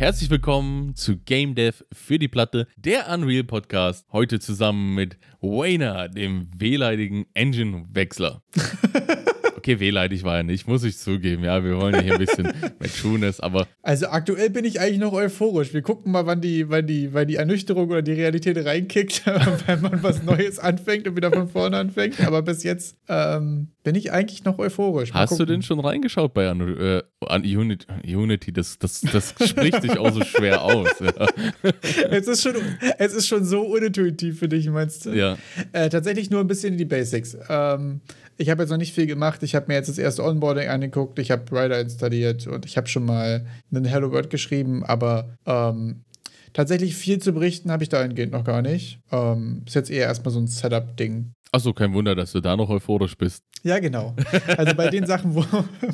Herzlich willkommen zu Game Dev für die Platte, der Unreal Podcast. Heute zusammen mit Wayner, dem wehleidigen Engine-Wechsler. Okay, wehleidig war er nicht, muss ich zugeben. Ja, wir wollen ja hier ein bisschen mit Tunes, aber. Also aktuell bin ich eigentlich noch euphorisch. Wir gucken mal, wann die, wann die, wann die Ernüchterung oder die Realität reinkickt, wenn man was Neues anfängt und wieder von vorne anfängt. Aber bis jetzt ähm, bin ich eigentlich noch euphorisch. Mal Hast gucken. du denn schon reingeschaut bei äh, an Unity? Unity das, das, das spricht sich auch so schwer aus. Ja. es, ist schon, es ist schon so unintuitiv für dich, meinst du? Ja. Äh, tatsächlich nur ein bisschen in die Basics. Ähm, ich habe jetzt noch nicht viel gemacht. Ich habe mir jetzt das erste Onboarding angeguckt. Ich habe Rider installiert und ich habe schon mal einen Hello World geschrieben, aber ähm, tatsächlich viel zu berichten habe ich dahingehend noch gar nicht. Ähm, ist jetzt eher erstmal so ein Setup-Ding. Achso, kein Wunder, dass du da noch euphorisch bist. Ja, genau. Also bei den Sachen, wo,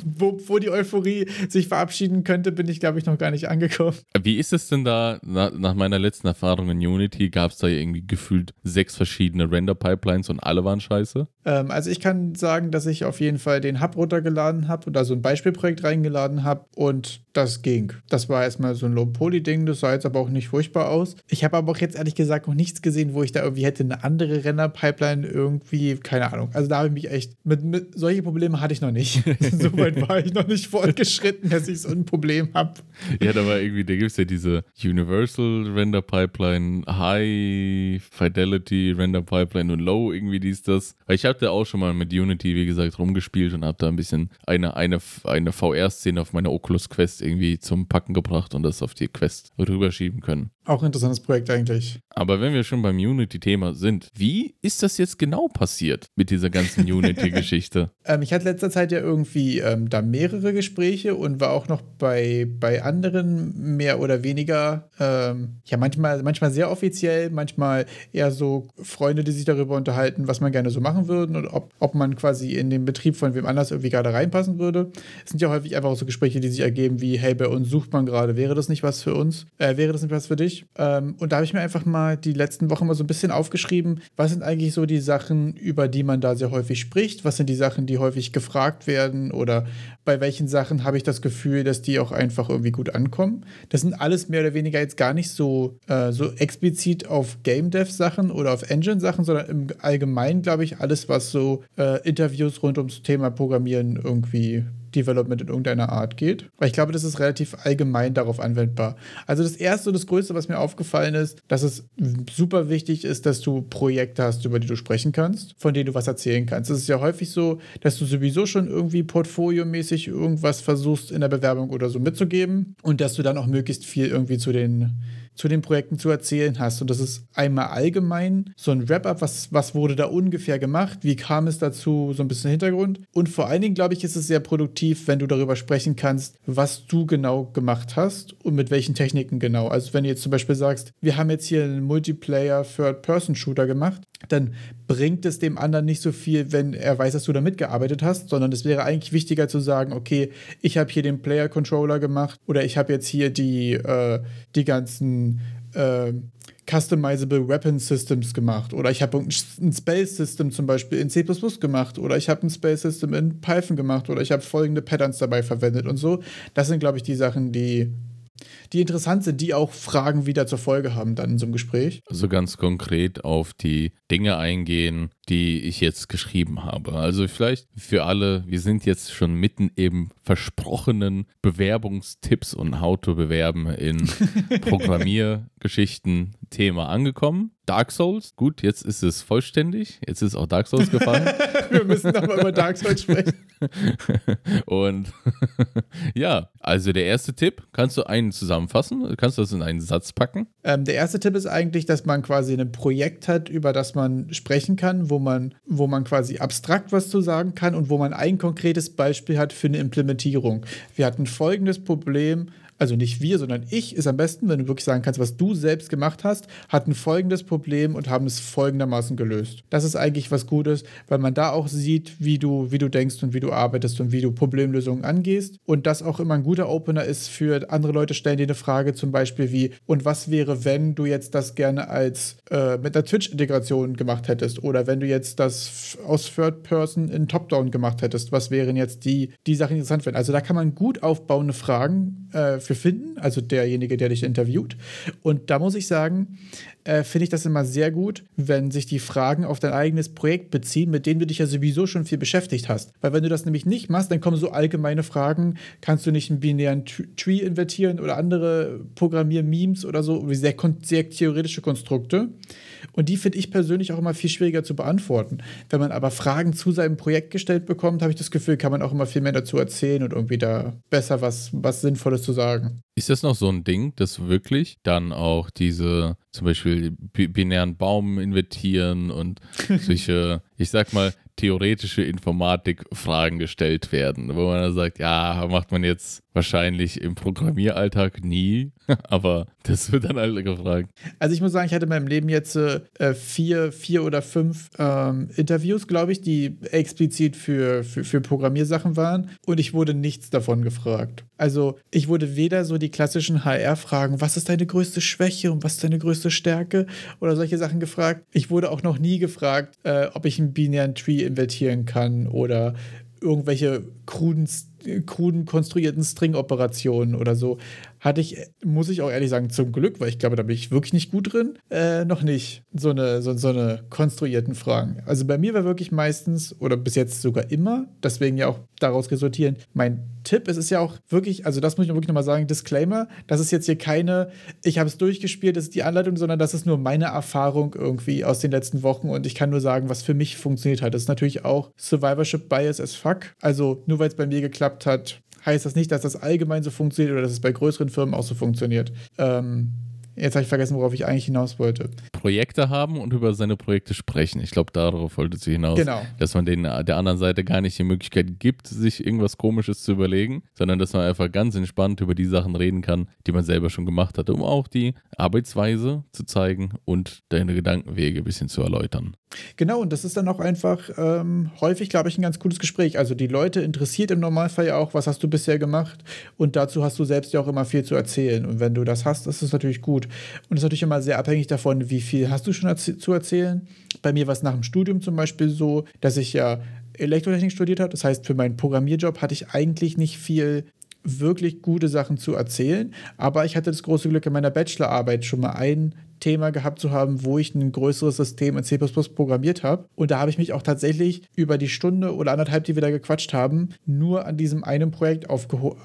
wo, wo die Euphorie sich verabschieden könnte, bin ich, glaube ich, noch gar nicht angekommen. Wie ist es denn da, na, nach meiner letzten Erfahrung in Unity, gab es da irgendwie gefühlt sechs verschiedene Render-Pipelines und alle waren scheiße? Ähm, also ich kann sagen, dass ich auf jeden Fall den Hub runtergeladen habe und da so ein Beispielprojekt reingeladen habe und das ging. Das war erstmal so ein Low-Poly-Ding, das sah jetzt aber auch nicht furchtbar aus. Ich habe aber auch jetzt ehrlich gesagt noch nichts gesehen, wo ich da irgendwie hätte eine andere Render-Pipeline irgendwie, keine Ahnung. Also da habe ich mich echt, mit, mit solche Probleme hatte ich noch nicht. Soweit war ich noch nicht fortgeschritten, dass ich so ein Problem habe. Ja, da war irgendwie, da gibt es ja diese Universal Render Pipeline, High Fidelity Render Pipeline und Low, irgendwie dies, das. Weil ich hatte auch schon mal mit Unity, wie gesagt, rumgespielt und habe da ein bisschen eine, eine, eine VR-Szene auf meiner Oculus Quest irgendwie zum Packen gebracht und das auf die Quest rüberschieben können. Auch ein interessantes Projekt eigentlich. Aber wenn wir schon beim Unity-Thema sind, wie ist das jetzt genau passiert mit dieser ganzen Unity-Geschichte? ähm, ich hatte letzter Zeit ja irgendwie ähm, da mehrere Gespräche und war auch noch bei, bei anderen mehr oder weniger, ähm, ja, manchmal, manchmal sehr offiziell, manchmal eher so Freunde, die sich darüber unterhalten, was man gerne so machen würde und ob, ob man quasi in den Betrieb von wem anders irgendwie gerade reinpassen würde. Es sind ja häufig einfach so Gespräche, die sich ergeben wie, hey, bei uns sucht man gerade, wäre das nicht was für uns? Äh, wäre das nicht was für dich? Ähm, und da habe ich mir einfach mal die letzten Wochen mal so ein bisschen aufgeschrieben, was sind eigentlich so die Sachen, über die man da sehr häufig spricht? Was sind die Sachen, die häufig gefragt werden? Oder bei welchen Sachen habe ich das Gefühl, dass die auch einfach irgendwie gut ankommen? Das sind alles mehr oder weniger jetzt gar nicht so, äh, so explizit auf Game Dev Sachen oder auf Engine Sachen, sondern im Allgemeinen, glaube ich, alles, was so äh, Interviews rund ums Thema Programmieren irgendwie Development in irgendeiner Art geht. Weil ich glaube, das ist relativ allgemein darauf anwendbar. Also das Erste und das Größte, was mir aufgefallen ist, dass es super wichtig ist, dass du Projekte hast, über die du sprechen kannst, von denen du was erzählen kannst. Es ist ja häufig so, dass du sowieso schon irgendwie portfoliomäßig irgendwas versuchst in der Bewerbung oder so mitzugeben und dass du dann auch möglichst viel irgendwie zu den zu den Projekten zu erzählen hast. Und das ist einmal allgemein so ein Wrap-up, was, was wurde da ungefähr gemacht, wie kam es dazu, so ein bisschen Hintergrund. Und vor allen Dingen, glaube ich, ist es sehr produktiv, wenn du darüber sprechen kannst, was du genau gemacht hast und mit welchen Techniken genau. Also wenn du jetzt zum Beispiel sagst, wir haben jetzt hier einen Multiplayer Third-Person-Shooter gemacht, dann bringt es dem anderen nicht so viel, wenn er weiß, dass du da mitgearbeitet hast, sondern es wäre eigentlich wichtiger zu sagen, okay, ich habe hier den Player-Controller gemacht oder ich habe jetzt hier die, äh, die ganzen äh, Customizable Weapon Systems gemacht oder ich habe ein Spell System zum Beispiel in C gemacht oder ich habe ein Spell System in Python gemacht oder ich habe folgende Patterns dabei verwendet und so. Das sind, glaube ich, die Sachen, die die interessant sind, die auch Fragen wieder zur Folge haben dann in so einem Gespräch. Also ganz konkret auf die Dinge eingehen, die ich jetzt geschrieben habe. Also vielleicht für alle, wir sind jetzt schon mitten im versprochenen Bewerbungstipps und How to bewerben in Programmiergeschichten Thema angekommen. Dark Souls, gut, jetzt ist es vollständig. Jetzt ist auch Dark Souls gefallen. Wir müssen nochmal über Dark Souls sprechen. Und ja, also der erste Tipp, kannst du einen zusammenfassen? Kannst du das in einen Satz packen? Ähm, der erste Tipp ist eigentlich, dass man quasi ein Projekt hat, über das man sprechen kann, wo man, wo man quasi abstrakt was zu sagen kann und wo man ein konkretes Beispiel hat für eine Implementierung. Wir hatten folgendes Problem also nicht wir, sondern ich, ist am besten, wenn du wirklich sagen kannst, was du selbst gemacht hast, hatten folgendes Problem und haben es folgendermaßen gelöst. Das ist eigentlich was Gutes, weil man da auch sieht, wie du, wie du denkst und wie du arbeitest und wie du Problemlösungen angehst. Und das auch immer ein guter Opener ist für andere Leute, stellen dir eine Frage zum Beispiel wie, und was wäre, wenn du jetzt das gerne als äh, mit einer Twitch-Integration gemacht hättest? Oder wenn du jetzt das aus Third Person in Top-Down gemacht hättest, was wären jetzt die, die Sachen, interessant wären? Also da kann man gut aufbauende Fragen äh, für finden, also derjenige, der dich interviewt. Und da muss ich sagen, äh, finde ich das immer sehr gut, wenn sich die Fragen auf dein eigenes Projekt beziehen, mit denen du dich ja sowieso schon viel beschäftigt hast. Weil wenn du das nämlich nicht machst, dann kommen so allgemeine Fragen, kannst du nicht einen binären Tree invertieren oder andere Programmier-Memes oder so, sehr, sehr theoretische Konstrukte. Und die finde ich persönlich auch immer viel schwieriger zu beantworten. Wenn man aber Fragen zu seinem Projekt gestellt bekommt, habe ich das Gefühl, kann man auch immer viel mehr dazu erzählen und irgendwie da besser was, was Sinnvolles zu sagen. Ist das noch so ein Ding, dass wirklich dann auch diese zum Beispiel binären Baum invertieren und solche, ich sag mal, theoretische Informatik-Fragen gestellt werden, wo man dann sagt, ja, macht man jetzt wahrscheinlich im Programmieralltag nie, aber das wird dann alle gefragt. Also ich muss sagen, ich hatte in meinem Leben jetzt äh, vier, vier oder fünf ähm, Interviews, glaube ich, die explizit für, für, für Programmiersachen waren und ich wurde nichts davon gefragt. Also ich wurde weder so die klassischen HR-Fragen, was ist deine größte Schwäche und was ist deine größte Stärke oder solche Sachen gefragt. Ich wurde auch noch nie gefragt, äh, ob ich einen binären Tree invertieren kann oder irgendwelche kruden, kruden konstruierten String-Operationen oder so. Hatte ich, muss ich auch ehrlich sagen, zum Glück, weil ich glaube, da bin ich wirklich nicht gut drin, äh, noch nicht so eine, so, so eine konstruierten Fragen. Also bei mir war wirklich meistens, oder bis jetzt sogar immer, deswegen ja auch daraus resultieren, mein Tipp, es ist ja auch wirklich, also das muss ich wirklich nochmal sagen, Disclaimer, das ist jetzt hier keine, ich habe es durchgespielt, das ist die Anleitung, sondern das ist nur meine Erfahrung irgendwie aus den letzten Wochen und ich kann nur sagen, was für mich funktioniert hat. Das ist natürlich auch Survivorship Bias as fuck. Also nur weil es bei mir geklappt hat, heißt das nicht, dass das allgemein so funktioniert oder dass es bei größeren Firmen auch so funktioniert. Ähm, Jetzt habe ich vergessen, worauf ich eigentlich hinaus wollte. Projekte haben und über seine Projekte sprechen. Ich glaube, darauf wollte sie hinaus. Genau. Dass man den, der anderen Seite gar nicht die Möglichkeit gibt, sich irgendwas Komisches zu überlegen, sondern dass man einfach ganz entspannt über die Sachen reden kann, die man selber schon gemacht hat, um auch die Arbeitsweise zu zeigen und deine Gedankenwege ein bisschen zu erläutern. Genau, und das ist dann auch einfach ähm, häufig, glaube ich, ein ganz cooles Gespräch. Also die Leute interessiert im Normalfall ja auch, was hast du bisher gemacht und dazu hast du selbst ja auch immer viel zu erzählen. Und wenn du das hast, ist es natürlich gut. Und es ist natürlich immer sehr abhängig davon, wie viel hast du schon erz zu erzählen. Bei mir war es nach dem Studium zum Beispiel so, dass ich ja Elektrotechnik studiert habe. Das heißt, für meinen Programmierjob hatte ich eigentlich nicht viel wirklich gute Sachen zu erzählen. Aber ich hatte das große Glück, in meiner Bachelorarbeit schon mal ein Thema gehabt zu haben, wo ich ein größeres System in C programmiert habe. Und da habe ich mich auch tatsächlich über die Stunde oder anderthalb, die wir da gequatscht haben, nur an diesem einen Projekt äh,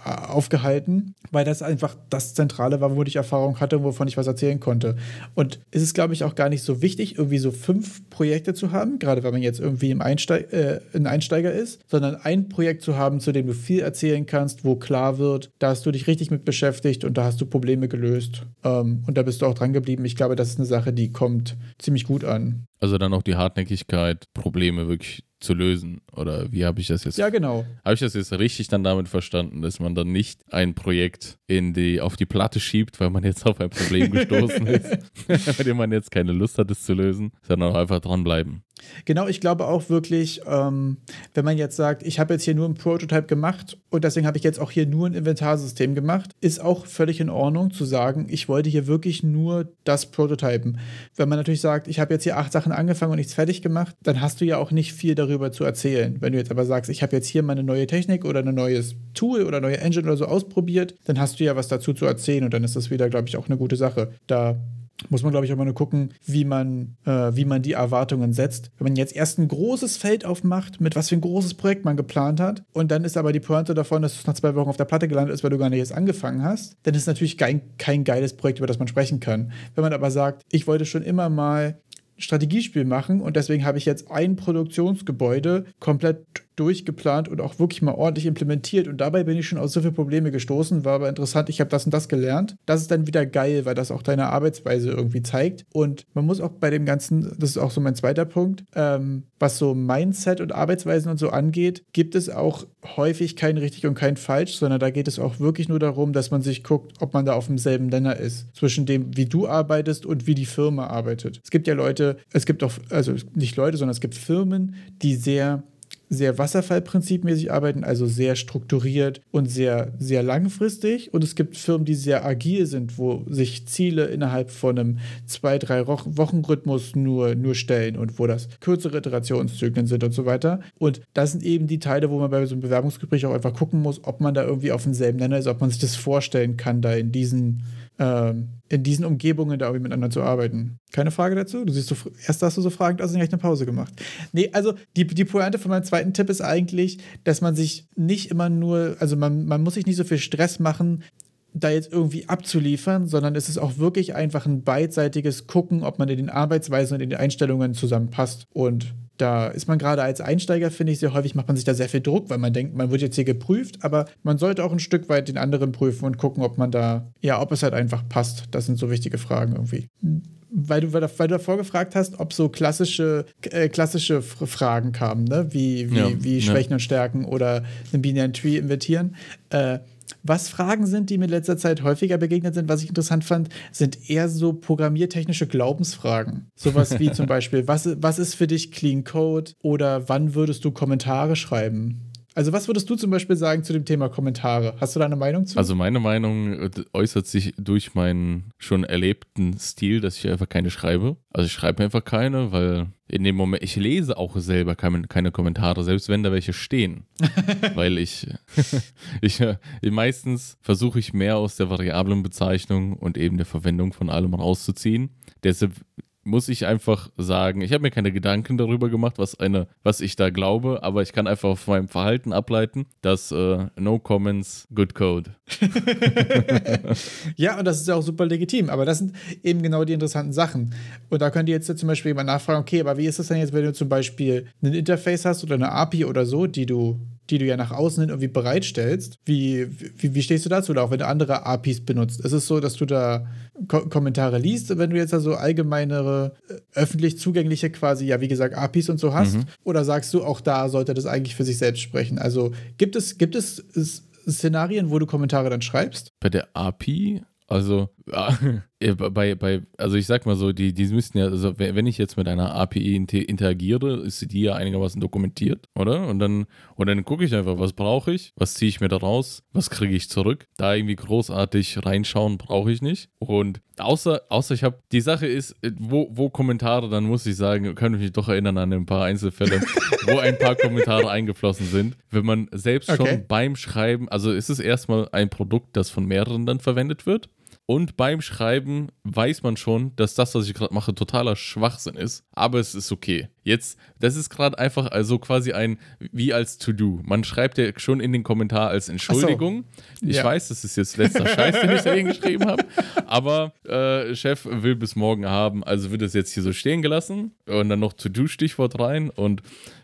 aufgehalten, weil das einfach das Zentrale war, wo ich Erfahrung hatte und wovon ich was erzählen konnte. Und es ist, glaube ich, auch gar nicht so wichtig, irgendwie so fünf Projekte zu haben, gerade wenn man jetzt irgendwie im Einsteig äh, ein Einsteiger ist, sondern ein Projekt zu haben, zu dem du viel erzählen kannst, wo klar wird, da hast du dich richtig mit beschäftigt und da hast du Probleme gelöst. Ähm, und da bist du auch dran geblieben. Ich glaube, das ist eine Sache, die kommt ziemlich gut an. Also dann auch die Hartnäckigkeit, Probleme wirklich zu lösen. Oder wie habe ich das jetzt? Ja, genau. Habe ich das jetzt richtig dann damit verstanden, dass man dann nicht ein Projekt in die, auf die Platte schiebt, weil man jetzt auf ein Problem gestoßen ist, bei dem man jetzt keine Lust hat, es zu lösen, sondern auch einfach dranbleiben. Genau, ich glaube auch wirklich, ähm, wenn man jetzt sagt, ich habe jetzt hier nur ein Prototype gemacht und deswegen habe ich jetzt auch hier nur ein Inventarsystem gemacht, ist auch völlig in Ordnung zu sagen, ich wollte hier wirklich nur das Prototypen. Wenn man natürlich sagt, ich habe jetzt hier acht Sachen angefangen und nichts fertig gemacht, dann hast du ja auch nicht viel darüber zu erzählen. Wenn du jetzt aber sagst, ich habe jetzt hier meine neue Technik oder ein neues Tool oder neue Engine oder so ausprobiert, dann hast du ja was dazu zu erzählen und dann ist das wieder, glaube ich, auch eine gute Sache. Da muss man, glaube ich, auch mal nur gucken, wie man, äh, wie man die Erwartungen setzt. Wenn man jetzt erst ein großes Feld aufmacht, mit was für ein großes Projekt man geplant hat, und dann ist aber die Pointe davon, dass es nach zwei Wochen auf der Platte gelandet ist, weil du gar nicht erst angefangen hast, dann ist es natürlich kein, kein geiles Projekt, über das man sprechen kann. Wenn man aber sagt, ich wollte schon immer mal Strategiespiel machen und deswegen habe ich jetzt ein Produktionsgebäude komplett durchgeplant und auch wirklich mal ordentlich implementiert. Und dabei bin ich schon auf so viele Probleme gestoßen, war aber interessant, ich habe das und das gelernt. Das ist dann wieder geil, weil das auch deine Arbeitsweise irgendwie zeigt. Und man muss auch bei dem Ganzen, das ist auch so mein zweiter Punkt, ähm, was so Mindset und Arbeitsweisen und so angeht, gibt es auch häufig kein richtig und kein falsch, sondern da geht es auch wirklich nur darum, dass man sich guckt, ob man da auf demselben Nenner ist. Zwischen dem, wie du arbeitest und wie die Firma arbeitet. Es gibt ja Leute, es gibt auch, also nicht Leute, sondern es gibt Firmen, die sehr sehr Wasserfallprinzipmäßig arbeiten, also sehr strukturiert und sehr, sehr langfristig. Und es gibt Firmen, die sehr agil sind, wo sich Ziele innerhalb von einem zwei, drei Wochen-Rhythmus nur, nur stellen und wo das kürzere Iterationszyklen sind und so weiter. Und das sind eben die Teile, wo man bei so einem Bewerbungsgespräch auch einfach gucken muss, ob man da irgendwie auf demselben Nenner ist, ob man sich das vorstellen kann, da in diesen ähm, in diesen Umgebungen da irgendwie miteinander zu arbeiten. Keine Frage dazu? Du siehst so, erst hast du so fragend aus und gleich eine Pause gemacht. Nee, also die, die Pointe von meinem zweiten Tipp ist eigentlich, dass man sich nicht immer nur, also man, man muss sich nicht so viel Stress machen, da jetzt irgendwie abzuliefern, sondern es ist auch wirklich einfach ein beidseitiges Gucken, ob man in den Arbeitsweisen und in den Einstellungen zusammenpasst. Und da ist man gerade als Einsteiger, finde ich, sehr häufig macht man sich da sehr viel Druck, weil man denkt, man wird jetzt hier geprüft, aber man sollte auch ein Stück weit den anderen prüfen und gucken, ob man da, ja, ob es halt einfach passt. Das sind so wichtige Fragen irgendwie. Weil du, weil du davor gefragt hast, ob so klassische, äh, klassische Fragen kamen, ne? wie, wie, ja, wie Schwächen ja. und Stärken oder einen binären Tree invertieren. Äh, was Fragen sind, die mir in letzter Zeit häufiger begegnet sind, was ich interessant fand, sind eher so programmiertechnische Glaubensfragen. Sowas wie zum Beispiel, was, was ist für dich Clean Code oder wann würdest du Kommentare schreiben? Also, was würdest du zum Beispiel sagen zu dem Thema Kommentare? Hast du da eine Meinung zu? Also, meine Meinung äh, äußert sich durch meinen schon erlebten Stil, dass ich einfach keine schreibe. Also, ich schreibe einfach keine, weil in dem Moment, ich lese auch selber keine, keine Kommentare, selbst wenn da welche stehen. weil ich, ich, äh, meistens versuche ich mehr aus der Variablenbezeichnung und eben der Verwendung von allem rauszuziehen. Deshalb muss ich einfach sagen, ich habe mir keine Gedanken darüber gemacht, was eine, was ich da glaube, aber ich kann einfach auf meinem Verhalten ableiten, dass äh, No Comments, Good Code. ja, und das ist ja auch super legitim, aber das sind eben genau die interessanten Sachen. Und da könnt ihr jetzt zum Beispiel mal nachfragen, okay, aber wie ist das denn jetzt, wenn du zum Beispiel ein Interface hast oder eine API oder so, die du die du ja nach außen hin irgendwie bereitstellst. Wie, wie, wie stehst du dazu? Oder auch wenn du andere APIs benutzt? Ist es so, dass du da Ko Kommentare liest, wenn du jetzt da so allgemeinere, äh, öffentlich zugängliche quasi, ja, wie gesagt, APIs und so hast? Mhm. Oder sagst du, auch da sollte das eigentlich für sich selbst sprechen? Also gibt es, gibt es Szenarien, wo du Kommentare dann schreibst? Bei der API also, bei, bei, also ich sag mal so, die, die müssten ja, also wenn ich jetzt mit einer API interagiere, ist die ja einigermaßen dokumentiert, oder? Und dann, und dann gucke ich einfach, was brauche ich, was ziehe ich mir da raus, was kriege ich zurück. Da irgendwie großartig reinschauen brauche ich nicht. Und außer, außer ich habe, die Sache ist, wo, wo Kommentare, dann muss ich sagen, kann ich mich doch erinnern an ein paar Einzelfälle, wo ein paar Kommentare eingeflossen sind. Wenn man selbst okay. schon beim Schreiben, also ist es erstmal ein Produkt, das von mehreren dann verwendet wird. Und beim Schreiben weiß man schon, dass das, was ich gerade mache, totaler Schwachsinn ist. Aber es ist okay. Jetzt, das ist gerade einfach also quasi ein, wie als To-Do. Man schreibt ja schon in den Kommentar als Entschuldigung. So. Ich ja. weiß, das ist jetzt letzter Scheiß, den ich da geschrieben habe. Aber äh, Chef will bis morgen haben, also wird es jetzt hier so stehen gelassen. Und dann noch To-Do-Stichwort rein. Und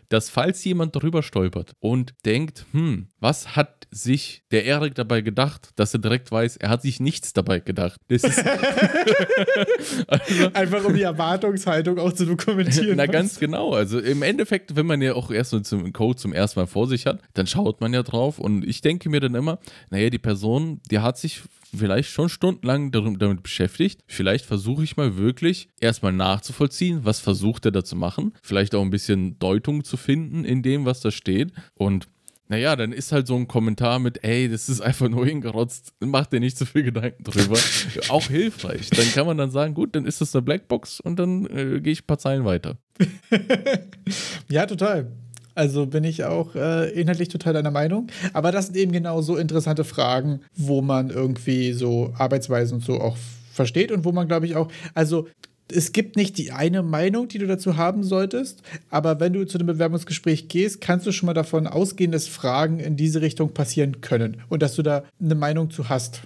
dass falls jemand darüber stolpert und denkt, hm, was hat sich der Erik dabei gedacht, dass er direkt weiß, er hat sich nichts dabei gedacht. Das ist also, Einfach um die Erwartungshaltung auch zu dokumentieren. Na, ganz genau. Also im Endeffekt, wenn man ja auch erst so zum Code zum ersten Mal vor sich hat, dann schaut man ja drauf und ich denke mir dann immer, naja, die Person, die hat sich vielleicht schon stundenlang damit beschäftigt. Vielleicht versuche ich mal wirklich erstmal nachzuvollziehen, was versucht er da zu machen. Vielleicht auch ein bisschen Deutung zu finden in dem, was da steht. Und naja, dann ist halt so ein Kommentar mit, ey, das ist einfach nur hingerotzt, mach dir nicht zu so viel Gedanken drüber, auch hilfreich. Dann kann man dann sagen, gut, dann ist das eine Blackbox und dann äh, gehe ich ein paar Zeilen weiter. ja, total. Also bin ich auch äh, inhaltlich total deiner Meinung. Aber das sind eben genau so interessante Fragen, wo man irgendwie so Arbeitsweisen und so auch versteht und wo man, glaube ich, auch, also es gibt nicht die eine Meinung, die du dazu haben solltest, aber wenn du zu einem Bewerbungsgespräch gehst, kannst du schon mal davon ausgehen, dass Fragen in diese Richtung passieren können und dass du da eine Meinung zu hast.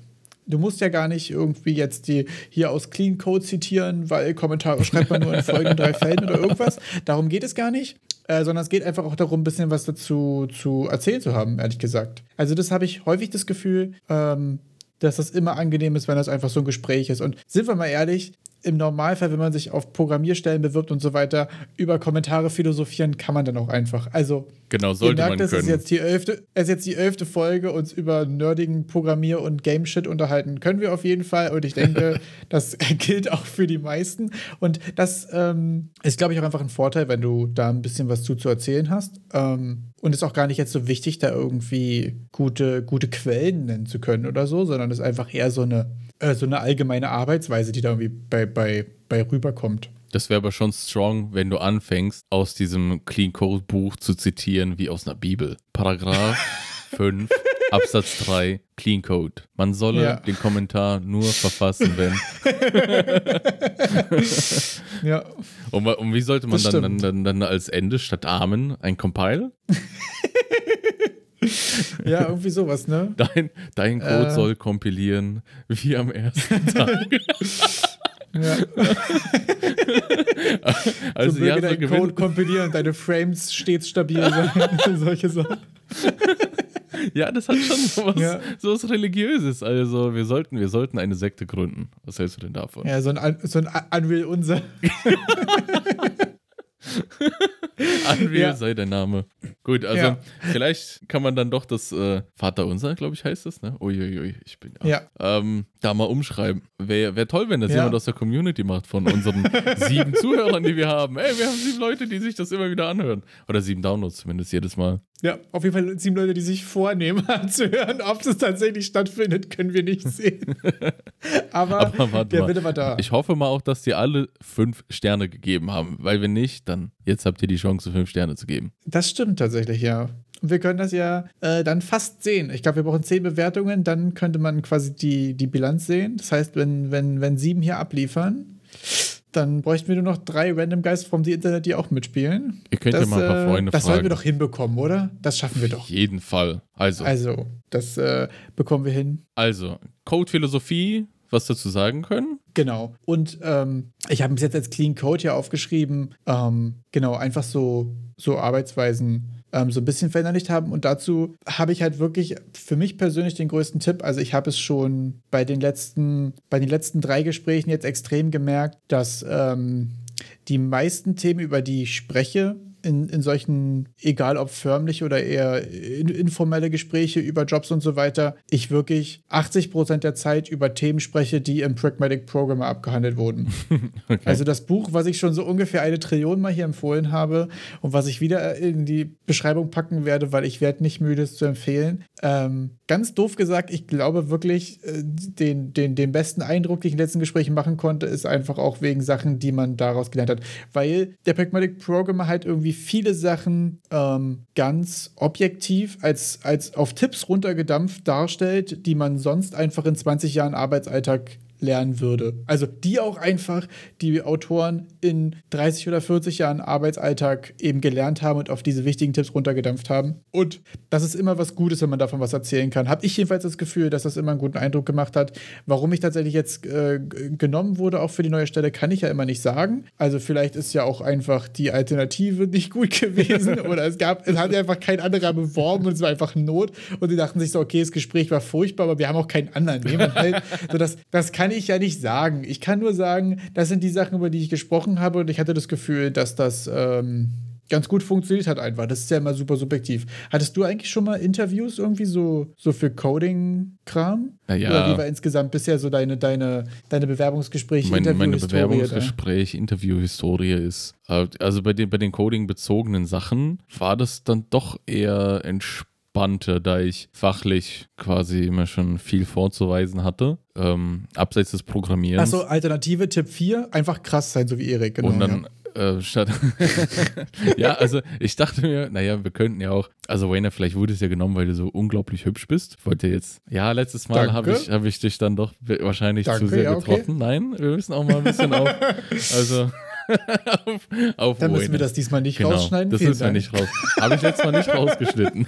Du musst ja gar nicht irgendwie jetzt die hier aus Clean Code zitieren, weil Kommentare schreibt man nur in folgenden drei Fällen oder irgendwas. Darum geht es gar nicht. Äh, sondern es geht einfach auch darum, ein bisschen was dazu zu erzählen zu haben, ehrlich gesagt. Also, das habe ich häufig das Gefühl, ähm, dass das immer angenehm ist, wenn das einfach so ein Gespräch ist. Und sind wir mal ehrlich, im Normalfall, wenn man sich auf Programmierstellen bewirbt und so weiter, über Kommentare philosophieren kann man dann auch einfach. Also, genau, sollte ihr merkt, man es ist können. jetzt die elfte, es ist jetzt die elfte Folge, uns über nerdigen Programmier- und Game-Shit unterhalten können wir auf jeden Fall. Und ich denke, das gilt auch für die meisten. Und das ähm, ist, glaube ich, auch einfach ein Vorteil, wenn du da ein bisschen was zu, zu erzählen hast. Ähm, und ist auch gar nicht jetzt so wichtig, da irgendwie gute, gute Quellen nennen zu können oder so, sondern ist einfach eher so eine, äh, so eine allgemeine Arbeitsweise, die da irgendwie bei, bei, bei rüberkommt. Das wäre aber schon strong, wenn du anfängst, aus diesem Clean Code Buch zu zitieren, wie aus einer Bibel. Paragraph 5, Absatz 3, Clean Code. Man solle Ja. den Kommentar nur verfassen, wenn. Ja. Und, und wie sollte man dann, dann, dann als Ende statt Amen ein Compile? ja, irgendwie sowas, ne? Dein, dein Code Äh. soll kompilieren wie am ersten Tag. Ja. Also so ja, so dein Code kompilieren, deine Frames stets stabil sein. Solche Sachen. ja, das hat schon sowas, Ja. sowas Religiöses. Also wir sollten, wir sollten eine Sekte gründen. Was hältst du denn davon? Ja, so ein, so ein Un- Unreal Unser. Unreal Ja. sei der Name. Gut, also Ja. vielleicht kann man dann doch das äh, Vaterunser, glaube ich, heißt das, ne? Uiuiui, ich bin Ja. Ähm, da mal umschreiben. Wäre wär toll, wenn das Ja. jemand aus der Community macht, von unseren sieben Zuhörern, die wir haben. Ey, wir haben sieben Leute, die sich das immer wieder anhören. Oder sieben Downloads zumindest jedes Mal. Ja, auf jeden Fall sieben Leute, die sich vornehmen, anzuhören. Ob es tatsächlich stattfindet, können wir nicht sehen. Aber, Aber der mal. Wille war da. Ich hoffe mal auch, dass die alle fünf Sterne gegeben haben. Weil wenn nicht, dann jetzt habt ihr die Chance, fünf Sterne zu geben. Das stimmt tatsächlich, ja. Und wir können das ja äh, dann fast sehen. Ich glaube, wir brauchen zehn Bewertungen, dann könnte man quasi die, die Bilanz sehen. Das heißt, wenn, wenn, wenn sieben hier abliefern, dann bräuchten wir nur noch drei Random Guys from the Internet, die auch mitspielen. Ihr könnt ja das, mal ein paar äh, Freunde Das sollten fragen. wir doch hinbekommen, oder? Das schaffen wir doch. Auf jeden Fall. Also, Also, das äh, bekommen wir hin. also Code-Philosophie, was dazu sagen können? Genau. Und ähm, ich habe bis jetzt als Clean Code hier aufgeschrieben, ähm, genau, einfach so, so Arbeitsweisen ähm, so ein bisschen verinnerlicht haben. Und dazu habe ich halt wirklich für mich persönlich den größten Tipp. Also ich habe es schon bei den letzten, bei den letzten drei Gesprächen jetzt extrem gemerkt, dass ähm, die meisten Themen, über die ich spreche, in, in solchen, egal ob förmlich oder eher in, informelle Gespräche über Jobs und so weiter, ich wirklich 80 Prozent der Zeit über Themen spreche, die im Pragmatic Programmer abgehandelt wurden. Okay. Also das Buch, was ich schon so ungefähr eine Trillion Mal hier empfohlen habe und was ich wieder in die Beschreibung packen werde, weil ich werde nicht müde, es zu empfehlen. Ähm, ganz doof gesagt, ich glaube wirklich, äh, den, den, den besten Eindruck, den ich in den letzten Gesprächen machen konnte, ist einfach auch wegen Sachen, die man daraus gelernt hat. Weil der Pragmatic Programmer halt irgendwie viele Sachen ähm, ganz objektiv als, als auf Tipps runtergedampft darstellt, die man sonst einfach in 20 Jahren Arbeitsalltag lernen würde. Also die auch einfach die Autoren in 30 oder 40 Jahren Arbeitsalltag eben gelernt haben und auf diese wichtigen Tipps runtergedampft haben. Und das ist immer was Gutes, wenn man davon was erzählen kann. Habe ich jedenfalls das Gefühl, dass das immer einen guten Eindruck gemacht hat. Warum ich tatsächlich jetzt äh, genommen wurde, auch für die neue Stelle, kann ich ja immer nicht sagen. Also vielleicht ist ja auch einfach die Alternative nicht gut gewesen oder es gab, es hat einfach kein anderer beworben und es war einfach Not und sie dachten sich so, okay, das Gespräch war furchtbar, aber wir haben auch keinen anderen. Halt. so, das, das kann ich ja nicht sagen. Ich kann nur sagen, das sind die Sachen, über die ich gesprochen habe und ich hatte das Gefühl, dass das ähm, ganz gut funktioniert hat einfach. Das ist ja immer super subjektiv. Hattest du eigentlich schon mal Interviews irgendwie so, so für Coding-Kram? Ja. Oder wie war insgesamt bisher so deine, deine, deine Bewerbungsgespräche, Mein, meine Interviewhistorie da? Bewerbungsgespräch, Interviewhistorie ist, äh, also bei den, bei den Coding-bezogenen Sachen war das dann doch eher entspannter, da ich fachlich quasi immer schon viel vorzuweisen hatte, ähm, abseits des Programmierens. Achso, Alternative Tipp 4, einfach krass sein, so wie Erik. Genau, und dann äh, statt. ja, also ich dachte mir, naja, wir könnten ja auch. Also, Wayne, vielleicht wurde es ja genommen, weil du so unglaublich hübsch bist. Ich wollte jetzt. Ja, letztes Mal habe ich, hab ich dich dann doch wahrscheinlich Danke, zu sehr ja, okay. getroffen. Nein, wir müssen auch mal ein bisschen auf. Also. auf, auf Dann müssen Wayne. wir das diesmal nicht Genau, rausschneiden. das Vielen ist ja nicht raus. Habe ich letztes Mal nicht rausgeschnitten.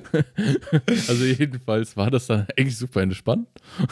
also jedenfalls war das dann eigentlich super entspannt.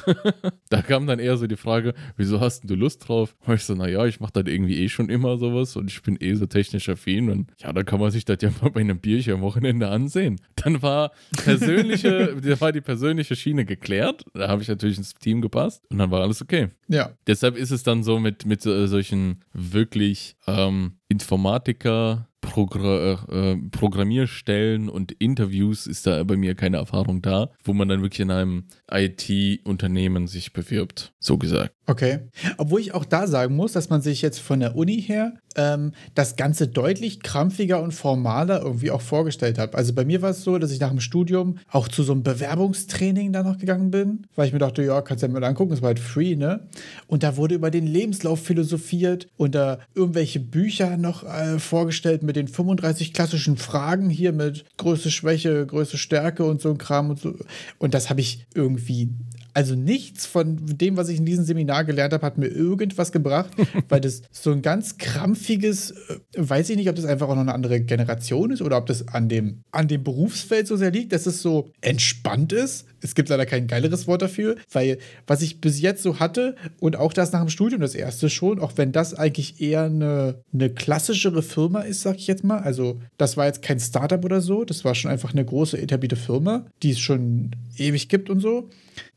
da kam dann eher so die Frage, wieso hast du Lust drauf? Und ich so, naja, ich mache das irgendwie eh schon immer sowas und ich bin eh so technisch affin und ja, da kann man sich das ja mal bei einem Bierchen am Wochenende ansehen. dann war persönliche, da war die persönliche Schiene geklärt. Da habe ich natürlich ins Team gepasst und dann war alles okay. Ja. Deshalb ist es dann so mit, mit so, solchen wirklich ähm, Informatiker, Progr äh, Programmierstellen und Interviews ist da bei mir keine Erfahrung da, wo man dann wirklich in einem IT-Unternehmen sich bewirbt, so gesagt. Okay. Obwohl ich auch da sagen muss, dass man sich jetzt von der Uni her ähm, das Ganze deutlich krampfiger und formaler irgendwie auch vorgestellt hat. Also bei mir war es so, dass ich nach dem Studium auch zu so einem Bewerbungstraining da noch gegangen bin, weil ich mir dachte, ja, kannst ja mal angucken, war halt free, ne? Und da wurde über den Lebenslauf philosophiert und da irgendwelche Bücher noch äh, vorgestellt mit den 35 klassischen Fragen hier mit Größe, Schwäche, Größe, Stärke und so ein Kram und so. Und das habe ich irgendwie also nichts von dem, was ich in diesem Seminar gelernt habe, hat mir irgendwas gebracht, weil das so ein ganz krampfiges, äh, weiß ich nicht, ob das einfach auch noch eine andere Generation ist oder ob das an dem, an dem Berufsfeld so sehr liegt, dass es so entspannt ist. Es gibt leider kein geileres Wort dafür, weil was ich bis jetzt so hatte und auch das nach dem Studium das erste schon, auch wenn das eigentlich eher eine, eine klassischere Firma ist, sag ich jetzt mal. Also das war jetzt kein Startup oder so, das war schon einfach eine große etablierte Firma, die es schon ewig gibt und so.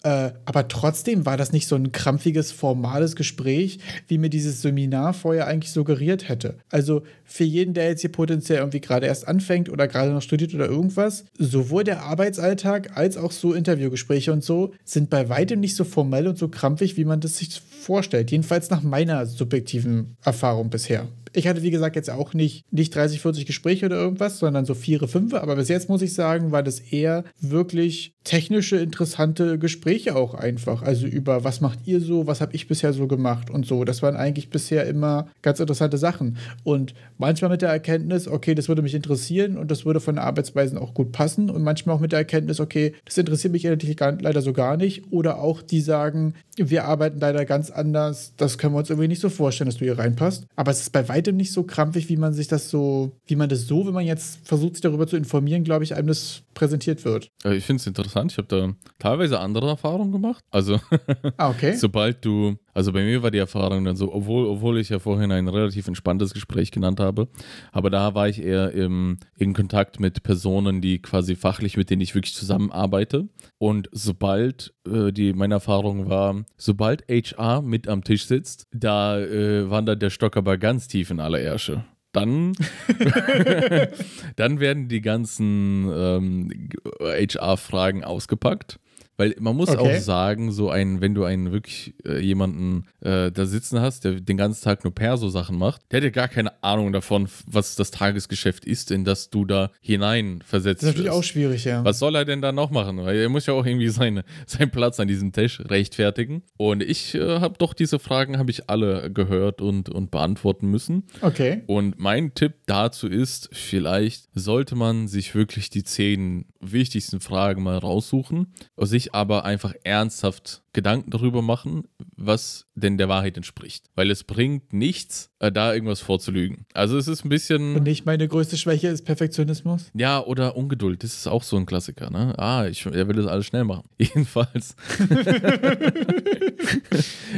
Äh, aber trotzdem war das nicht so ein krampfiges, formales Gespräch, wie mir dieses Seminar vorher eigentlich suggeriert hätte. Also für jeden, der jetzt hier potenziell irgendwie gerade erst anfängt oder gerade noch studiert oder irgendwas, sowohl der Arbeitsalltag als auch so Interviewgespräche und so sind bei weitem nicht so formell und so krampfig, wie man das sich vorstellt. Jedenfalls nach meiner subjektiven Erfahrung bisher. Ich hatte, wie gesagt, jetzt auch nicht, nicht 30, 40 Gespräche oder irgendwas, sondern so vier, fünf. Aber bis jetzt muss ich sagen, war das eher wirklich technische, interessante Gespräche auch einfach. Also über, was macht ihr so, was habe ich bisher so gemacht und so. Das waren eigentlich bisher immer ganz interessante Sachen. Und manchmal mit der Erkenntnis, okay, das würde mich interessieren und das würde von den Arbeitsweisen auch gut passen. Und manchmal auch mit der Erkenntnis, okay, das interessiert mich leider so gar nicht. Oder auch die sagen, wir arbeiten leider ganz anders, das können wir uns irgendwie nicht so vorstellen, dass du hier reinpasst. Aber es ist bei weitem nicht so krampfig, wie man sich das so, wie man das so, wenn man jetzt versucht, sich darüber zu informieren, glaube ich, einem das präsentiert wird. Ich finde es interessant. Ich habe da teilweise andere Erfahrungen gemacht. Also, ah, okay. sobald du, also bei mir war die Erfahrung dann so, obwohl, obwohl ich ja vorhin ein relativ entspanntes Gespräch genannt habe, aber da war ich eher im, in Kontakt mit Personen, die quasi fachlich, mit denen ich wirklich zusammenarbeite. Und sobald äh, die, meine Erfahrung war, sobald HR mit am Tisch sitzt, da äh, wandert der Stock aber ganz tief in alle Ärsche dann, dann werden die ganzen ähm, HR-Fragen ausgepackt. Weil man muss okay. auch sagen, so ein, wenn du einen wirklich äh, jemanden äh, da sitzen hast, der den ganzen Tag nur Perso-Sachen macht, der hat ja gar keine Ahnung davon, was das Tagesgeschäft ist, in das du da hinein versetzt Das ist natürlich auch schwierig, ja. Was soll er denn da noch machen? Weil er muss ja auch irgendwie seine, seinen Platz an diesem Tisch rechtfertigen. Und ich äh, habe doch diese Fragen, habe ich alle gehört und, und beantworten müssen. Okay. Und mein Tipp dazu ist, vielleicht sollte man sich wirklich die zehn wichtigsten Fragen mal raussuchen, sich aber einfach ernsthaft Gedanken darüber machen, was denn der Wahrheit entspricht. Weil es bringt nichts, äh, da irgendwas vorzulügen. Also es ist ein bisschen. Und nicht meine größte Schwäche ist Perfektionismus? Ja, oder Ungeduld. Das ist auch so ein Klassiker, ne? Ah, ich, er will das alles schnell machen. Jedenfalls.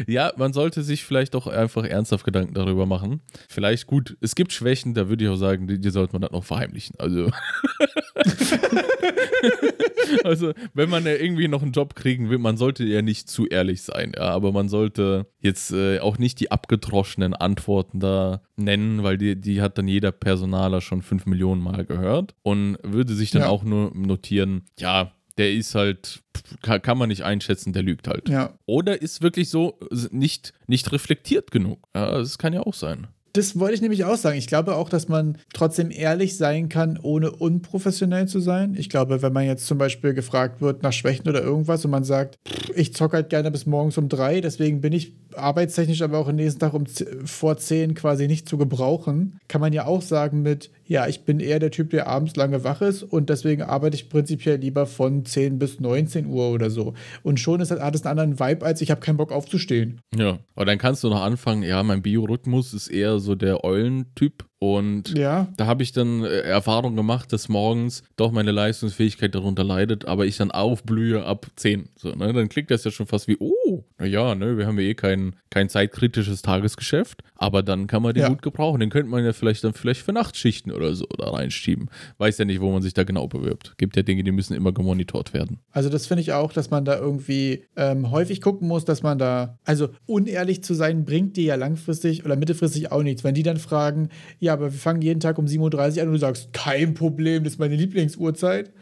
ja, man sollte sich vielleicht auch einfach ernsthaft Gedanken darüber machen. Vielleicht gut, es gibt Schwächen, da würde ich auch sagen, die, die sollte man dann noch verheimlichen. Also. also, wenn man ja irgendwie noch einen Job kriegen will, man sollte ja nicht zu ehrlich sein, ja, aber man sollte jetzt äh, auch nicht die abgedroschenen Antworten da nennen, weil die, die hat dann jeder Personaler schon fünf Millionen Mal gehört und würde sich dann ja. auch nur notieren, ja, der ist halt, kann, man nicht einschätzen, der lügt halt. Ja. Oder ist wirklich so nicht, nicht reflektiert genug. Ja, das kann ja auch sein. Das wollte ich nämlich auch sagen. Ich glaube auch, dass man trotzdem ehrlich sein kann, ohne unprofessionell zu sein. Ich glaube, wenn man jetzt zum Beispiel gefragt wird nach Schwächen oder irgendwas und man sagt, ich zocke halt gerne bis morgens um drei, deswegen bin ich arbeitstechnisch aber auch am nächsten Tag um vor zehn quasi nicht zu gebrauchen, kann man ja auch sagen mit, ja, ich bin eher der Typ, der abends lange wach ist und deswegen arbeite ich prinzipiell lieber von 10 bis 19 Uhr oder so. Und schon ist das, hat es einen anderen Vibe, als ich habe keinen Bock aufzustehen. Ja, aber dann kannst du noch anfangen, ja, mein Biorhythmus ist eher so der Eulentyp Und Ja. da habe ich dann äh, Erfahrung gemacht, dass morgens doch meine Leistungsfähigkeit darunter leidet, aber ich dann aufblühe ab 10. So, ne? Dann klingt das ja schon fast wie, oh, naja, ne, wir haben ja eh kein, kein zeitkritisches Tagesgeschäft, aber dann kann man den Ja. gut gebrauchen. Den könnte man ja vielleicht dann vielleicht für Nachtschichten oder so da reinschieben. Weiß ja nicht, wo man sich da genau bewirbt. Gibt ja Dinge, die müssen immer gemonitort werden. Also das finde ich auch, dass man da irgendwie ähm, häufig gucken muss, dass man da, also unehrlich zu sein, bringt dir ja langfristig oder mittelfristig auch nichts. Wenn die dann fragen, ja, aber wir fangen jeden Tag um 7.30 Uhr an und du sagst, kein Problem, das ist meine Lieblingsuhrzeit.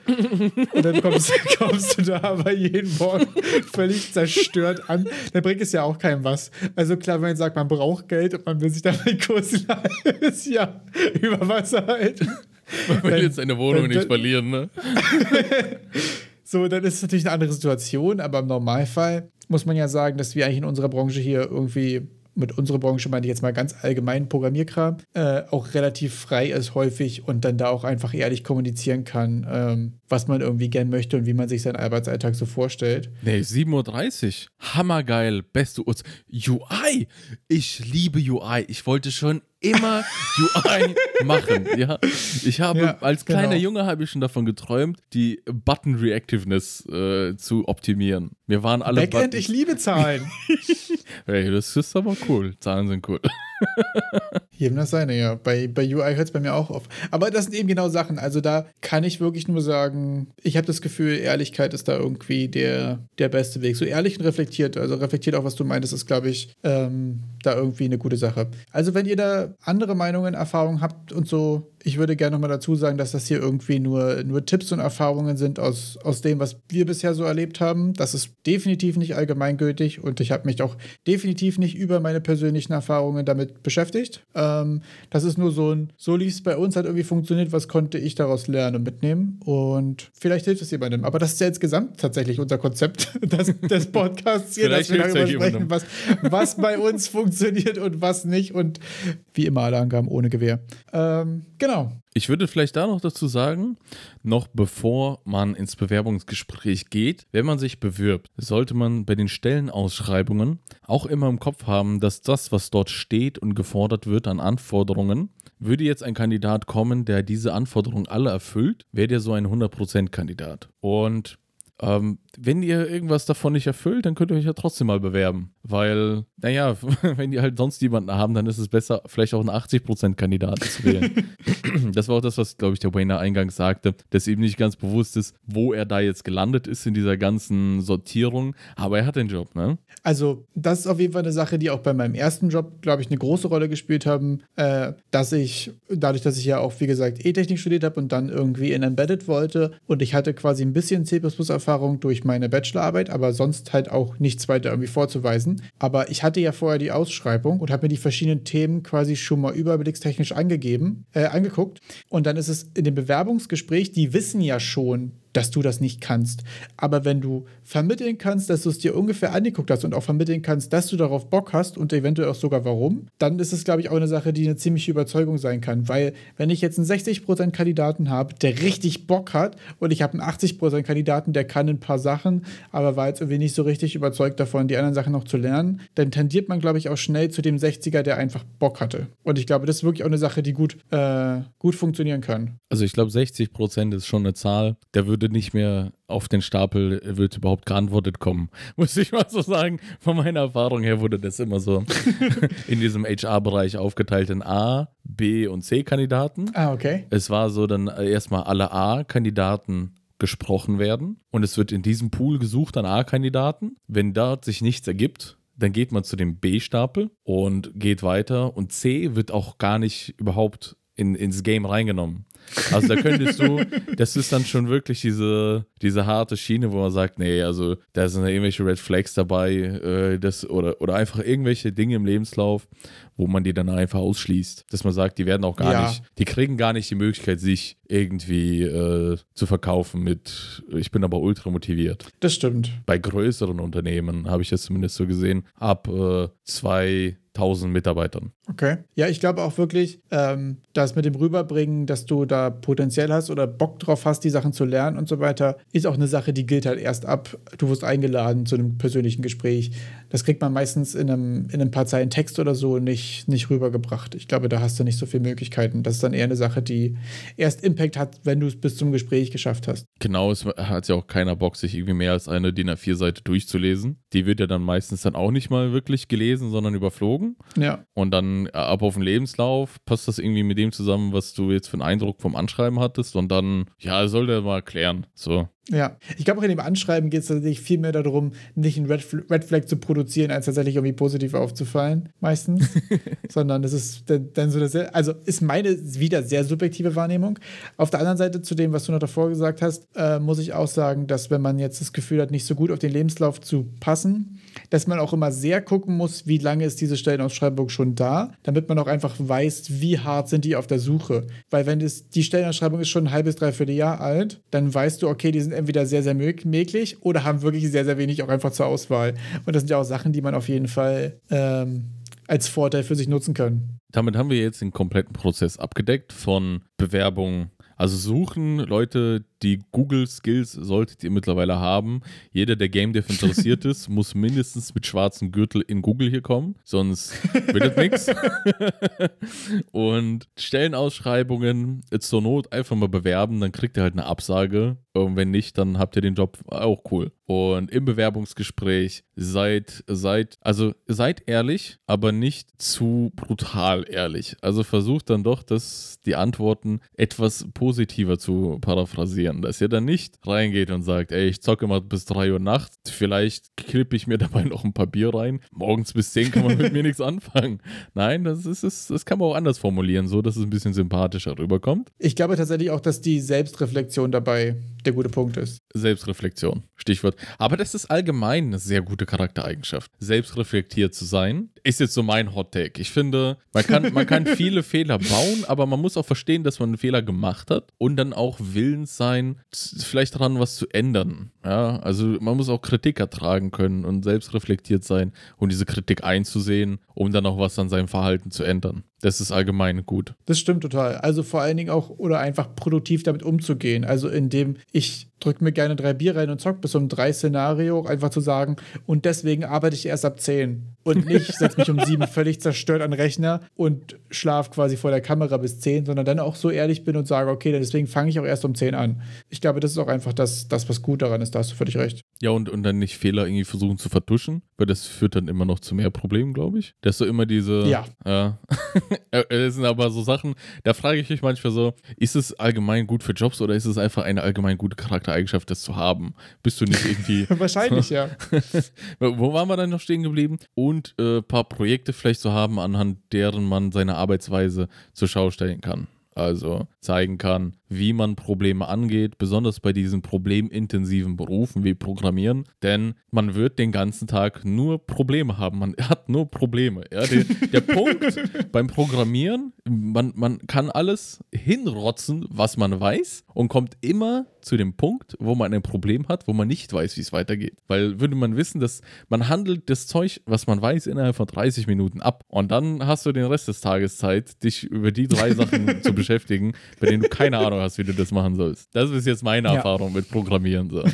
und dann kommst, kommst du da aber jeden Morgen völlig zerstört an, dann bringt es ja auch keinem was. Also klar, wenn man sagt, man braucht Geld und man will sich damit kurz ist ja über Wasser halten. Man will Dann- jetzt seine Wohnung dann- nicht verlieren, ne? So, dann ist es natürlich eine andere Situation, aber im Normalfall muss man ja sagen, dass wir eigentlich in unserer Branche hier irgendwie, mit unserer Branche meine ich jetzt mal ganz allgemein Programmierkram, äh, auch relativ frei ist häufig und dann da auch einfach ehrlich kommunizieren kann, ähm, was man irgendwie gern möchte und wie man sich seinen Arbeitsalltag so vorstellt. Nee, 7.30 Uhr. Hammergeil. Beste Uhrzeit. UI. Ich liebe UI. Ich wollte schon immer UI machen. Ja. Ich habe Ja, als kleiner genau. Junge habe ich schon davon geträumt, die Button Reactiveness äh, zu optimieren. Wir waren alle Backend, Buttons- ich liebe Zahlen. Hey, das ist aber cool. Zahlen sind cool. Jedem das seine, ja. Bei, bei UI hört es bei mir auch auf. Aber das sind eben genau Sachen. Also da kann ich wirklich nur sagen, ich habe das Gefühl, Ehrlichkeit ist da irgendwie der, der beste Weg. So ehrlich und reflektiert. Also reflektiert auch, was du meintest, ist, glaube ich, ähm, da irgendwie eine gute Sache. Also wenn ihr da andere Meinungen, Erfahrungen habt und so, ich würde gerne nochmal dazu sagen, dass das hier irgendwie nur, nur Tipps und Erfahrungen sind aus, aus dem, was wir bisher so erlebt haben. Das ist definitiv nicht allgemeingültig und ich habe mich auch definitiv nicht über meine persönlichen Erfahrungen damit beschäftigt. Ähm, das ist nur so ein, so lief es bei uns, hat irgendwie funktioniert, was konnte ich daraus lernen und mitnehmen und vielleicht hilft es jemandem. Aber das ist ja insgesamt tatsächlich unser Konzept des, des Podcasts hier, dass wir darüber sprechen, was, was bei uns funktioniert und was nicht und wie immer alle Angaben ohne Gewehr. Ähm, genau. Ich würde vielleicht da noch dazu sagen, noch bevor man ins Bewerbungsgespräch geht, wenn man sich bewirbt, sollte man bei den Stellenausschreibungen auch immer im Kopf haben, dass das, was dort steht und gefordert wird an Anforderungen, würde jetzt ein Kandidat kommen, der diese Anforderungen alle erfüllt, wäre der so ein 100%-Kandidat. Und ähm, wenn ihr irgendwas davon nicht erfüllt, dann könnt ihr euch ja trotzdem mal bewerben. Weil, naja, wenn die halt sonst jemanden haben, dann ist es besser, vielleicht auch einen 80%-Kandidaten zu wählen. das war auch das, was, glaube ich, der Wayner eingangs sagte, dass ihm nicht ganz bewusst ist, wo er da jetzt gelandet ist in dieser ganzen Sortierung. Aber er hat den Job, ne? Also, das ist auf jeden Fall eine Sache, die auch bei meinem ersten Job, glaube ich, eine große Rolle gespielt haben, äh, dass ich, dadurch, dass ich ja auch, wie gesagt, E-Technik studiert habe und dann irgendwie in Embedded wollte und ich hatte quasi ein bisschen C++-Erfahrung durch meine Bachelorarbeit, aber sonst halt auch nichts weiter irgendwie vorzuweisen. Aber ich hatte ja vorher die Ausschreibung und habe mir die verschiedenen Themen quasi schon mal überblickstechnisch angegeben, äh, angeguckt. Und dann ist es in dem Bewerbungsgespräch, die wissen ja schon, dass du das nicht kannst. Aber wenn du vermitteln kannst, dass du es dir ungefähr angeguckt hast und auch vermitteln kannst, dass du darauf Bock hast und eventuell auch sogar warum, dann ist es, glaube ich, auch eine Sache, die eine ziemliche Überzeugung sein kann. Weil, wenn ich jetzt einen 60% Kandidaten habe, der richtig Bock hat und ich habe einen 80% Kandidaten, der kann ein paar Sachen, aber war jetzt irgendwie nicht so richtig überzeugt davon, die anderen Sachen noch zu lernen, dann tendiert man, glaube ich, auch schnell zu dem 60er, der einfach Bock hatte. Und ich glaube, das ist wirklich auch eine Sache, die gut, äh, gut funktionieren kann. Also ich glaube, 60% ist schon eine Zahl. Der würde nicht mehr auf den Stapel, wird überhaupt geantwortet kommen. Muss ich mal so sagen. Von meiner Erfahrung her wurde das immer so in diesem HR-Bereich aufgeteilt in A, B und C-Kandidaten. Ah, okay. Es war so dann erstmal alle A-Kandidaten gesprochen werden und es wird in diesem Pool gesucht an A-Kandidaten. Wenn dort sich nichts ergibt, dann geht man zu dem B-Stapel und geht weiter und C wird auch gar nicht überhaupt in, ins Game reingenommen. Also da könntest du, das ist dann schon wirklich diese, diese harte Schiene, wo man sagt, nee, also da sind irgendwelche Red Flags dabei, äh, das, oder, oder einfach irgendwelche Dinge im Lebenslauf, wo man die dann einfach ausschließt. Dass man sagt, die werden auch gar Ja. nicht, die kriegen gar nicht die Möglichkeit, sich irgendwie äh, zu verkaufen mit, ich bin aber ultra motiviert. Das stimmt. Bei größeren Unternehmen habe ich das zumindest so gesehen, ab äh, 2000 Mitarbeitern. Okay. Ja, ich glaube auch wirklich, ähm, das mit dem Rüberbringen, dass du da Potenzial hast oder Bock drauf hast, die Sachen zu lernen und so weiter, ist auch eine Sache, die gilt halt erst ab. Du wirst eingeladen zu einem persönlichen Gespräch. Das kriegt man meistens in einem, in ein paar Zeilen Text oder so nicht, nicht rübergebracht. Ich glaube, da hast du nicht so viele Möglichkeiten. Das ist dann eher eine Sache, die erst Impact hat, wenn du es bis zum Gespräch geschafft hast. Genau, es hat ja auch keiner Bock, sich irgendwie mehr als eine DIN A4-Seite durchzulesen. Die wird ja dann meistens dann auch nicht mal wirklich gelesen, sondern überflogen. Ja. Und dann äh, ab auf den Lebenslauf passt das irgendwie mit dem zusammen, was du jetzt für einen Eindruck vom Anschreiben hattest. Und dann, ja, soll der mal klären. So. Ja, ich glaube auch in dem Anschreiben geht es tatsächlich viel mehr darum, nicht einen Red, Red Flag zu produzieren, als tatsächlich irgendwie positiv aufzufallen, meistens. Sondern das ist dann so das, also ist meine wieder sehr subjektive Wahrnehmung. Auf der anderen Seite zu dem, was du noch davor gesagt hast, äh, muss ich auch sagen, dass wenn man jetzt das Gefühl hat, nicht so gut auf den Lebenslauf zu passen, dass man auch immer sehr gucken muss, wie lange ist diese Stellenausschreibung schon da, damit man auch einfach weiß, wie hart sind die auf der Suche. Weil wenn das, die Stellenausschreibung ist schon ein halbes, dreiviertel Jahr alt, dann weißt du, okay, die sind entweder sehr, sehr möglich oder haben wirklich sehr, sehr wenig auch einfach zur Auswahl. Und das sind ja auch Sachen, die man auf jeden Fall ähm, als Vorteil für sich nutzen kann. Damit haben wir jetzt den kompletten Prozess abgedeckt von Bewerbung, also suchen Leute, die Google-Skills solltet ihr mittlerweile haben. Jeder, der Game Dev interessiert ist, muss mindestens mit schwarzem Gürtel in Google hier kommen, sonst wird das nichts. Und Stellenausschreibungen zur Not einfach mal bewerben, dann kriegt ihr halt eine Absage. Und wenn nicht, dann habt ihr den Job auch cool. Und im Bewerbungsgespräch seid, seid, also seid ehrlich, aber nicht zu brutal ehrlich. Also versucht dann doch, dass die Antworten etwas positiver zu paraphrasieren. Dass ihr dann nicht reingeht und sagt, ey, ich zocke mal bis 3 Uhr nachts, vielleicht klippe ich mir dabei noch ein paar Bier rein. Morgens bis 10 kann man mit mir nichts anfangen. Nein, das ist, das, das kann man auch anders formulieren, so dass es ein bisschen sympathischer rüberkommt. Ich glaube tatsächlich auch, dass die Selbstreflexion dabei der gute Punkt ist. Selbstreflexion, Stichwort. Aber das ist allgemein eine sehr gute Charaktereigenschaft. Selbstreflektiert zu sein, ist jetzt so mein Hot Take. Ich finde, man kann, man kann viele Fehler bauen, aber man muss auch verstehen, dass man einen Fehler gemacht hat und dann auch willens sein, vielleicht daran was zu ändern. Ja, also man muss auch Kritik ertragen können und selbstreflektiert sein und diese Kritik einzusehen, um dann auch was an seinem Verhalten zu ändern. Das ist allgemein gut. Das stimmt total. Also vor allen Dingen auch, oder einfach produktiv damit umzugehen. Also indem ich drücke mir gerne drei Bier rein und zock bis um drei Szenario, einfach zu sagen, und deswegen arbeite ich erst ab zehn. Und nicht setze mich um sieben völlig zerstört an den Rechner und schlaf quasi vor der Kamera bis zehn, sondern dann auch so ehrlich bin und sage, okay, deswegen fange ich auch erst um zehn an. Ich glaube, das ist auch einfach das, das, was gut daran ist, da hast du völlig recht. Ja, und, und dann nicht Fehler irgendwie versuchen zu vertuschen, weil das führt dann immer noch zu mehr Problemen, glaube ich. Dass du immer diese. Ja. Äh, das sind aber so Sachen, da frage ich mich manchmal so, ist es allgemein gut für Jobs oder ist es einfach eine allgemein gute Charaktereigenschaft, das zu haben? Bist du nicht irgendwie. Wahrscheinlich, ja. Wo waren wir dann noch stehen geblieben? Und ein äh, paar Projekte vielleicht zu haben, anhand deren man seine Arbeitsweise zur Schau stellen kann. Also zeigen kann, wie man Probleme angeht, besonders bei diesen problemintensiven Berufen wie Programmieren, denn man wird den ganzen Tag nur Probleme haben. Man hat nur Probleme. Ja? Der, der Punkt beim Programmieren, man, man kann alles hinrotzen, was man weiß und kommt immer zu dem Punkt, wo man ein Problem hat, wo man nicht weiß, wie es weitergeht. Weil würde man wissen, dass man handelt das Zeug, was man weiß, innerhalb von 30 Minuten ab und dann hast du den Rest des Tages Zeit, dich über die drei Sachen zu beschäftigen, bei denen du keine Ahnung hast, wie du das machen sollst. Das ist jetzt meine ja. Erfahrung mit Programmieren. So.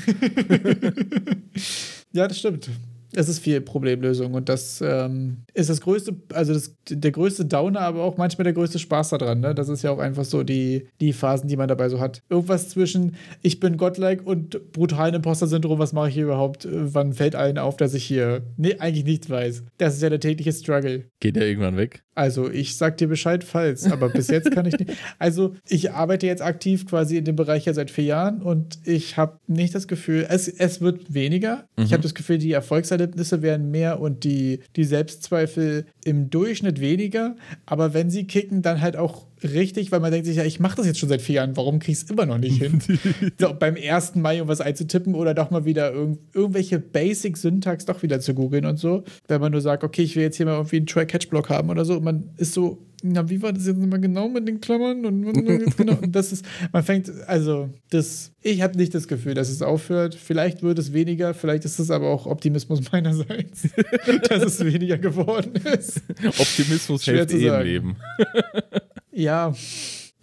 ja, das stimmt. Es ist viel Problemlösung und das ähm, ist das größte, also das, der größte Downer, aber auch manchmal der größte Spaß daran. Ne? Das ist ja auch einfach so die, die Phasen, die man dabei so hat. Irgendwas zwischen ich bin Godlike und brutalen Imposter-Syndrom, was mache ich hier überhaupt? Wann fällt allen auf, dass ich hier nee, eigentlich nichts weiß? Das ist ja der tägliche Struggle. Geht der irgendwann weg? Also, ich sag dir Bescheid, falls, aber bis jetzt kann ich nicht. Also, ich arbeite jetzt aktiv quasi in dem Bereich ja seit vier Jahren und ich habe nicht das Gefühl, es, es wird weniger. Mhm. Ich habe das Gefühl, die Erfolgserlebnisse werden mehr und die, die Selbstzweifel im Durchschnitt weniger. Aber wenn sie kicken, dann halt auch richtig, weil man denkt sich, ja, ich mache das jetzt schon seit vier Jahren, warum kriege ich es immer noch nicht hin? so, beim ersten Mal irgendwas einzutippen oder doch mal wieder irg irgendwelche Basic-Syntax doch wieder zu googeln und so. Wenn man nur sagt, okay, ich will jetzt hier mal irgendwie einen Try-Catch-Block haben oder so, und man ist so, na, wie war das jetzt immer genau mit den Klammern? Und, und, genau, das ist, man fängt, also, das, ich habe nicht das Gefühl, dass es aufhört. Vielleicht wird es weniger, vielleicht ist es aber auch Optimismus meinerseits, dass es weniger geworden ist. Optimismus Schwer hilft eh im Leben. Ja,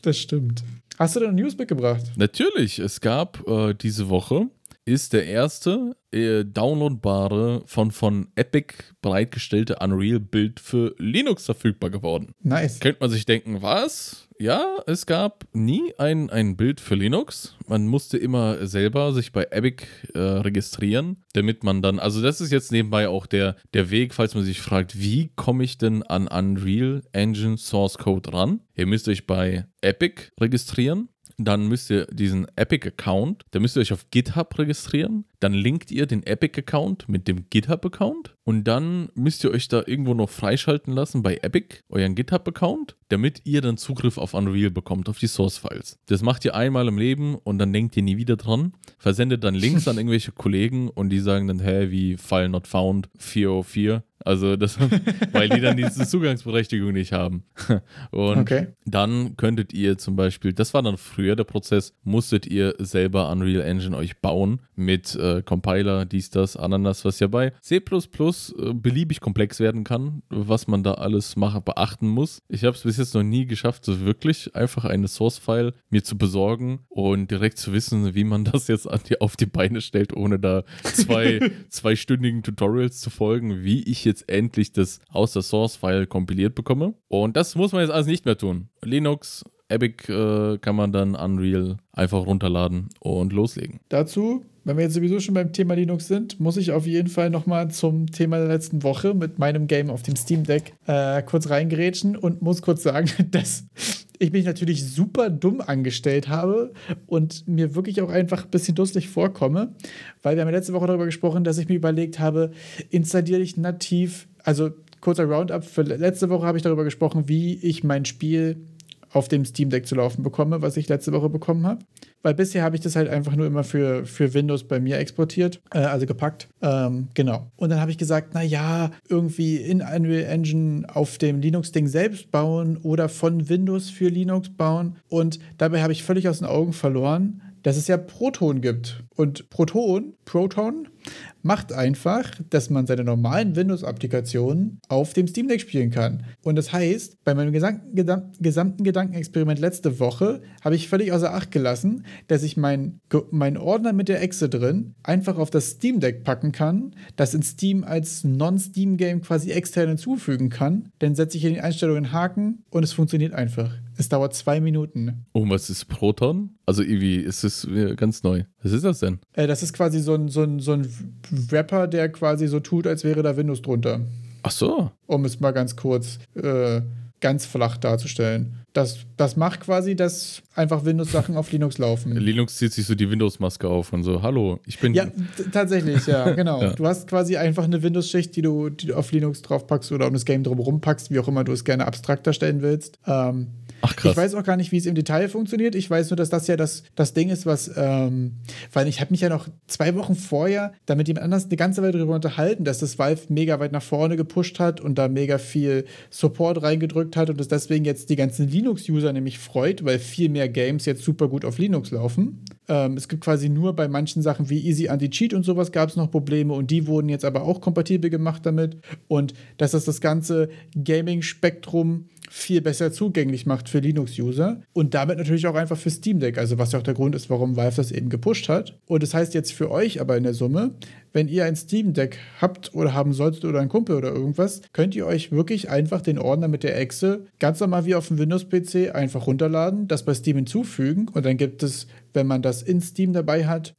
das stimmt. Hast du denn News mitgebracht? Natürlich. Es gab äh, diese Woche ist der erste äh, downloadbare von, von Epic bereitgestellte Unreal-Bild für Linux verfügbar geworden. Nice. Könnte man sich denken, was? Ja, es gab nie ein, ein Bild für Linux. Man musste immer selber sich bei Epic äh, registrieren, damit man dann, also das ist jetzt nebenbei auch der, der Weg, falls man sich fragt, wie komme ich denn an Unreal Engine Source Code ran? Ihr müsst euch bei Epic registrieren dann müsst ihr diesen Epic-Account, da müsst ihr euch auf GitHub registrieren. Dann linkt ihr den Epic-Account mit dem GitHub-Account und dann müsst ihr euch da irgendwo noch freischalten lassen bei Epic, euren GitHub-Account, damit ihr dann Zugriff auf Unreal bekommt, auf die Source-Files. Das macht ihr einmal im Leben und dann denkt ihr nie wieder dran. Versendet dann Links an irgendwelche Kollegen und die sagen dann, hä, wie File not found 404. Also das, weil die dann diese Zugangsberechtigung nicht haben. Und okay. dann könntet ihr zum Beispiel, das war dann früher der Prozess, musstet ihr selber Unreal Engine euch bauen mit äh, Compiler, dies, das, Ananas, was ja bei C++ äh, beliebig komplex werden kann, was man da alles machen, beachten muss. Ich habe es bis jetzt noch nie geschafft, so wirklich einfach eine Source-File mir zu besorgen und direkt zu wissen, wie man das jetzt die, auf die Beine stellt, ohne da zwei zweistündigen Tutorials zu folgen, wie ich jetzt jetzt endlich das aus der Source-File kompiliert bekomme. Und das muss man jetzt alles nicht mehr tun. Linux, Epic äh, kann man dann Unreal einfach runterladen und loslegen. Dazu, wenn wir jetzt sowieso schon beim Thema Linux sind, muss ich auf jeden Fall nochmal zum Thema der letzten Woche mit meinem Game auf dem Steam Deck äh, kurz reingerätschen und muss kurz sagen, dass ich mich natürlich super dumm angestellt habe und mir wirklich auch einfach ein bisschen dusselig vorkomme, weil wir haben letzte Woche darüber gesprochen, dass ich mir überlegt habe, installiere ich nativ, also kurzer Roundup, für letzte Woche habe ich darüber gesprochen, wie ich mein Spiel auf dem Steam Deck zu laufen bekomme, was ich letzte Woche bekommen habe. Weil bisher habe ich das halt einfach nur immer für, für Windows bei mir exportiert, äh, also gepackt. Ähm, genau. Und dann habe ich gesagt, naja, irgendwie in Unreal Engine auf dem Linux-Ding selbst bauen oder von Windows für Linux bauen. Und dabei habe ich völlig aus den Augen verloren, dass es ja Proton gibt. Und Proton, Proton macht einfach, dass man seine normalen Windows-Applikationen auf dem Steam Deck spielen kann. Und das heißt, bei meinem gesamten Gedankenexperiment letzte Woche habe ich völlig außer Acht gelassen, dass ich meinen mein Ordner mit der Exe drin einfach auf das Steam Deck packen kann, das in Steam als Non-Steam-Game quasi extern hinzufügen kann. Dann setze ich in den Einstellungen Haken und es funktioniert einfach. Es dauert zwei Minuten. Oh, was ist Proton? Also irgendwie ist es ganz neu. Was ist das denn? Äh, das ist quasi so ein, so, ein, so ein Wrapper, der quasi so tut, als wäre da Windows drunter. Ach so. Um es mal ganz kurz äh, ganz flach darzustellen. Das, das macht quasi, dass einfach Windows-Sachen auf Linux laufen. Linux zieht sich so die Windows-Maske auf und so, hallo, ich bin. Ja, tatsächlich, ja, genau. ja. Du hast quasi einfach eine Windows-Schicht, die du, die du auf Linux draufpackst oder um das Game drumherum packst, wie auch immer du es gerne abstrakter stellen willst. Ähm, Ach krass. Ich weiß auch gar nicht, wie es im Detail funktioniert. Ich weiß nur, dass das ja das, das Ding ist, was, ähm, weil ich habe mich ja noch zwei Wochen vorher damit jemand anders eine ganze Weile darüber unterhalten, dass das Valve mega weit nach vorne gepusht hat und da mega viel Support reingedrückt hat und dass deswegen jetzt die ganzen Linux-User nämlich freut, weil viel mehr Games jetzt super gut auf Linux laufen. Ähm, es gibt quasi nur bei manchen Sachen wie Easy Anti-Cheat und sowas gab es noch Probleme und die wurden jetzt aber auch kompatibel gemacht damit und dass das das ganze Gaming-Spektrum viel besser zugänglich macht für Linux-User und damit natürlich auch einfach für Steam Deck, also was ja auch der Grund ist, warum Valve das eben gepusht hat. Und das heißt jetzt für euch aber in der Summe, wenn ihr ein Steam Deck habt oder haben solltet oder ein Kumpel oder irgendwas, könnt ihr euch wirklich einfach den Ordner mit der Exe ganz normal wie auf dem Windows-PC einfach runterladen, das bei Steam hinzufügen und dann gibt es, wenn man das in Steam dabei hat,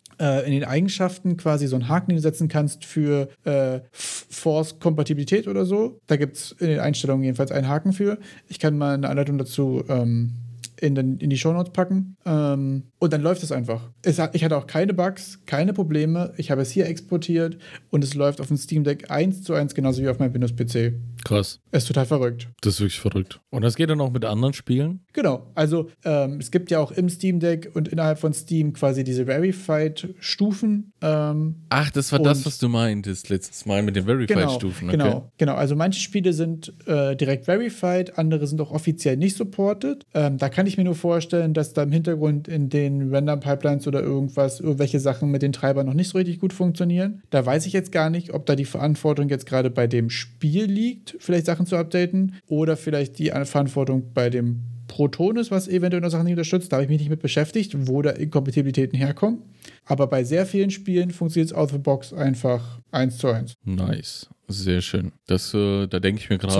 in den Eigenschaften quasi so einen Haken hinsetzen kannst für äh, Force-Kompatibilität oder so. Da gibt es in den Einstellungen jedenfalls einen Haken für. Ich kann mal eine Anleitung dazu ähm, in, den, in die Shownotes packen. Ähm, und dann läuft es einfach. Es ich hatte auch keine Bugs, keine Probleme. Ich habe es hier exportiert und es läuft auf dem Steam Deck 1 zu 1 genauso wie auf meinem Windows-PC. Krass. Es ist total verrückt. Das ist wirklich verrückt. Und das geht dann auch mit anderen Spielen? Genau. Also ähm, es gibt ja auch im Steam Deck und innerhalb von Steam quasi diese Verified-Stufen. Ähm, Ach, das war das, was du meintest letztes Mal mit den Verified-Stufen. Genau, okay. genau, genau. Also manche Spiele sind äh, direkt Verified, andere sind auch offiziell nicht supported. Ähm, da kann ich mir nur vorstellen, dass da im Hintergrund in den Render-Pipelines oder irgendwas, irgendwelche Sachen mit den Treibern noch nicht so richtig gut funktionieren. Da weiß ich jetzt gar nicht, ob da die Verantwortung jetzt gerade bei dem Spiel liegt, vielleicht Sachen zu updaten, oder vielleicht die Verantwortung bei dem Proton ist, was eventuell noch Sachen nicht unterstützt. Da habe ich mich nicht mit beschäftigt, wo da Inkompatibilitäten herkommen. Aber bei sehr vielen Spielen funktioniert es out of the box einfach eins zu eins. Nice. Sehr schön. Das, äh, da denke ich mir gerade,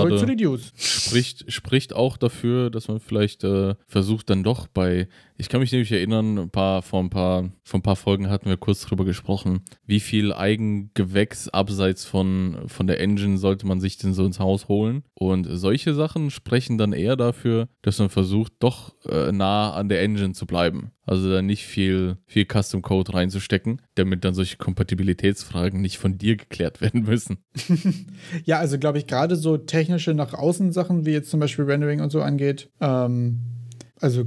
spricht, spricht auch dafür, dass man vielleicht äh, versucht, dann doch bei, ich kann mich nämlich erinnern, ein paar, vor, ein paar, vor ein paar Folgen hatten wir kurz drüber gesprochen, wie viel Eigengewächs abseits von, von der Engine sollte man sich denn so ins Haus holen. Und solche Sachen sprechen dann eher dafür, dass man versucht, doch äh, nah an der Engine zu bleiben. Also da nicht viel, viel Custom Code reinzustecken, damit dann solche Kompatibilitätsfragen nicht von dir geklärt werden müssen. Ja, also glaube ich, gerade so technische nach außen Sachen, wie jetzt zum Beispiel Rendering und so angeht, ähm, also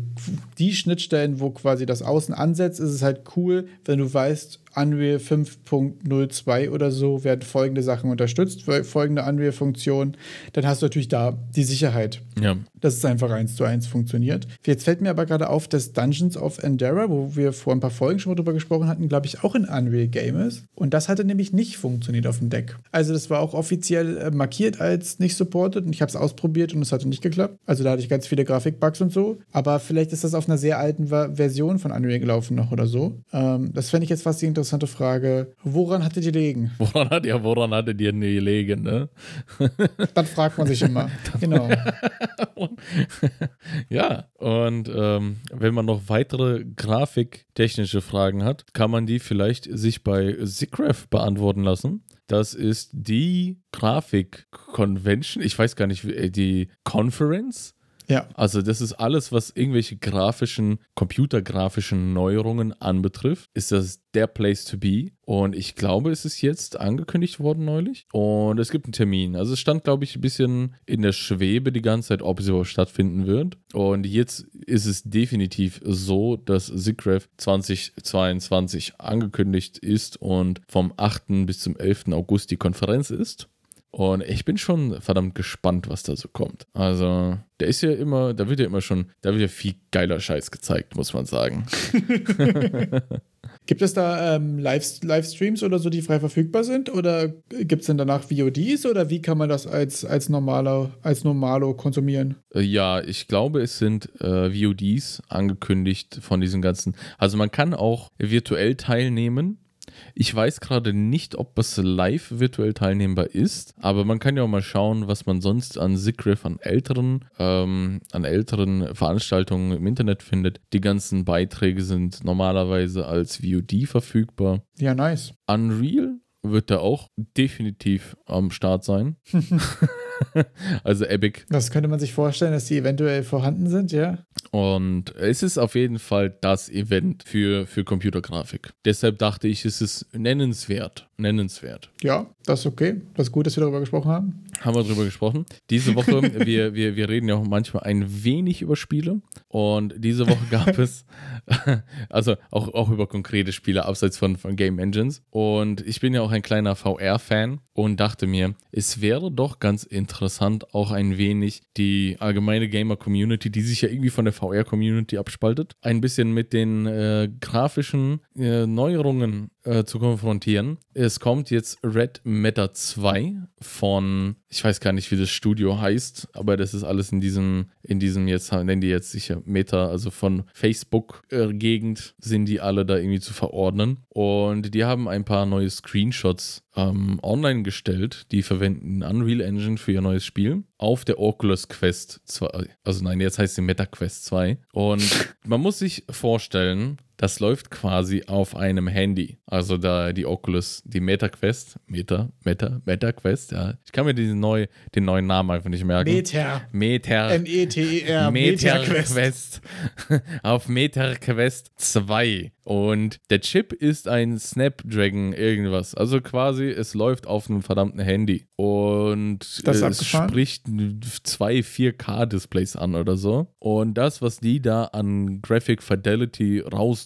die Schnittstellen, wo quasi das Außen ansetzt, ist es halt cool, wenn du weißt, Unreal 5.02 oder so werden folgende Sachen unterstützt, fol- folgende Unreal-Funktionen. Dann hast du natürlich da die Sicherheit, Ja, dass es einfach eins zu eins funktioniert. Jetzt fällt mir aber gerade auf, dass Dungeons of Endera, wo wir vor ein paar Folgen schon mal drüber gesprochen hatten, glaube ich, auch ein Unreal-Game ist. Und das hatte nämlich nicht funktioniert auf dem Deck. Also das war auch offiziell äh, markiert als nicht supported und ich habe es ausprobiert und es hatte nicht geklappt. Also da hatte ich ganz viele Grafikbugs und so. Aber vielleicht ist das auf einer sehr alten Ver Version von Unreal gelaufen noch oder so. Ähm, das fände ich jetzt fast die interessante Frage. Woran hattet ihr liegen? woran hat ja, woran hattet ihr gelegen, ne? Dann fragt man sich immer. genau. ja, und ähm, wenn man noch weitere grafiktechnische Fragen hat, kann man die vielleicht sich bei Zigraph beantworten lassen. Das ist die Grafik-Convention, ich weiß gar nicht, äh, die Conference. Ja. Also das ist alles, was irgendwelche grafischen, computergrafischen Neuerungen anbetrifft, ist das der Place to be. Und ich glaube, es ist jetzt angekündigt worden neulich. Und es gibt einen Termin. Also es stand, glaube ich, ein bisschen in der Schwebe die ganze Zeit, ob es überhaupt stattfinden wird. Und jetzt ist es definitiv so, dass Zigraph 2022 angekündigt ist und vom 8. bis zum 11. August die Konferenz ist. Und ich bin schon verdammt gespannt, was da so kommt. Also, der ist ja immer, da wird ja immer schon, da wird ja viel geiler Scheiß gezeigt, muss man sagen. Gibt es da ähm, Live Livestreams oder so, die frei verfügbar sind? Oder gibt es denn danach VODs? Oder wie kann man das als, als, normaler, als Normalo konsumieren? Äh, Ja, ich glaube, es sind äh, VODs angekündigt von diesen ganzen. Also man kann auch virtuell teilnehmen. Ich weiß gerade nicht, ob es live virtuell teilnehmbar ist, aber man kann ja auch mal schauen, was man sonst an Zigraph an älteren, ähm, an älteren Veranstaltungen im Internet findet. Die ganzen Beiträge sind normalerweise als VOD verfügbar. Ja, nice. Unreal wird da auch definitiv am Start sein. also Epic Das könnte man sich vorstellen, dass die eventuell vorhanden sind, ja? Und es ist auf jeden Fall das Event für, für Computergrafik. Deshalb dachte ich, es ist nennenswert. Nennenswert. Ja, das ist okay. Das ist gut, dass wir darüber gesprochen haben. Haben wir drüber gesprochen. Diese Woche, wir, wir, wir reden ja auch manchmal ein wenig über Spiele. Und diese Woche gab es, also auch, auch über konkrete Spiele abseits von, von Game Engines. Und ich bin ja auch ein kleiner VR-Fan und dachte mir, es wäre doch ganz interessant, auch ein wenig die allgemeine Gamer-Community, die sich ja irgendwie von der VR-Community abspaltet, ein bisschen mit den äh, grafischen äh, Neuerungen äh, zu konfrontieren. Es kommt jetzt Red Matter 2 von, ich weiß gar nicht, wie das Studio heißt, aber das ist alles in diesem, in diesem jetzt, nennen die jetzt sicher Meta, also von Facebook-Gegend sind die alle da irgendwie zu verordnen. Und die haben ein paar neue Screenshots ähm, online gestellt. Die verwenden Unreal Engine für ihr neues Spiel auf der Oculus Quest 2. Also nein, jetzt heißt sie Meta Quest 2. Und man muss sich vorstellen, das läuft quasi auf einem Handy. Also da die Oculus, die Meta Quest, Meta, Meta, Meta Quest, ja. Ich kann mir diesen neu, den neuen Namen einfach nicht merken. Meter. Meter. M-E-T-E-R. Meter Meterquest. Quest. auf Meter Quest 2. Und der Chip ist ein Snapdragon irgendwas. Also quasi, es läuft auf einem verdammten Handy. Und es spricht zwei 4K-Displays an oder so. Und das, was die da an Graphic Fidelity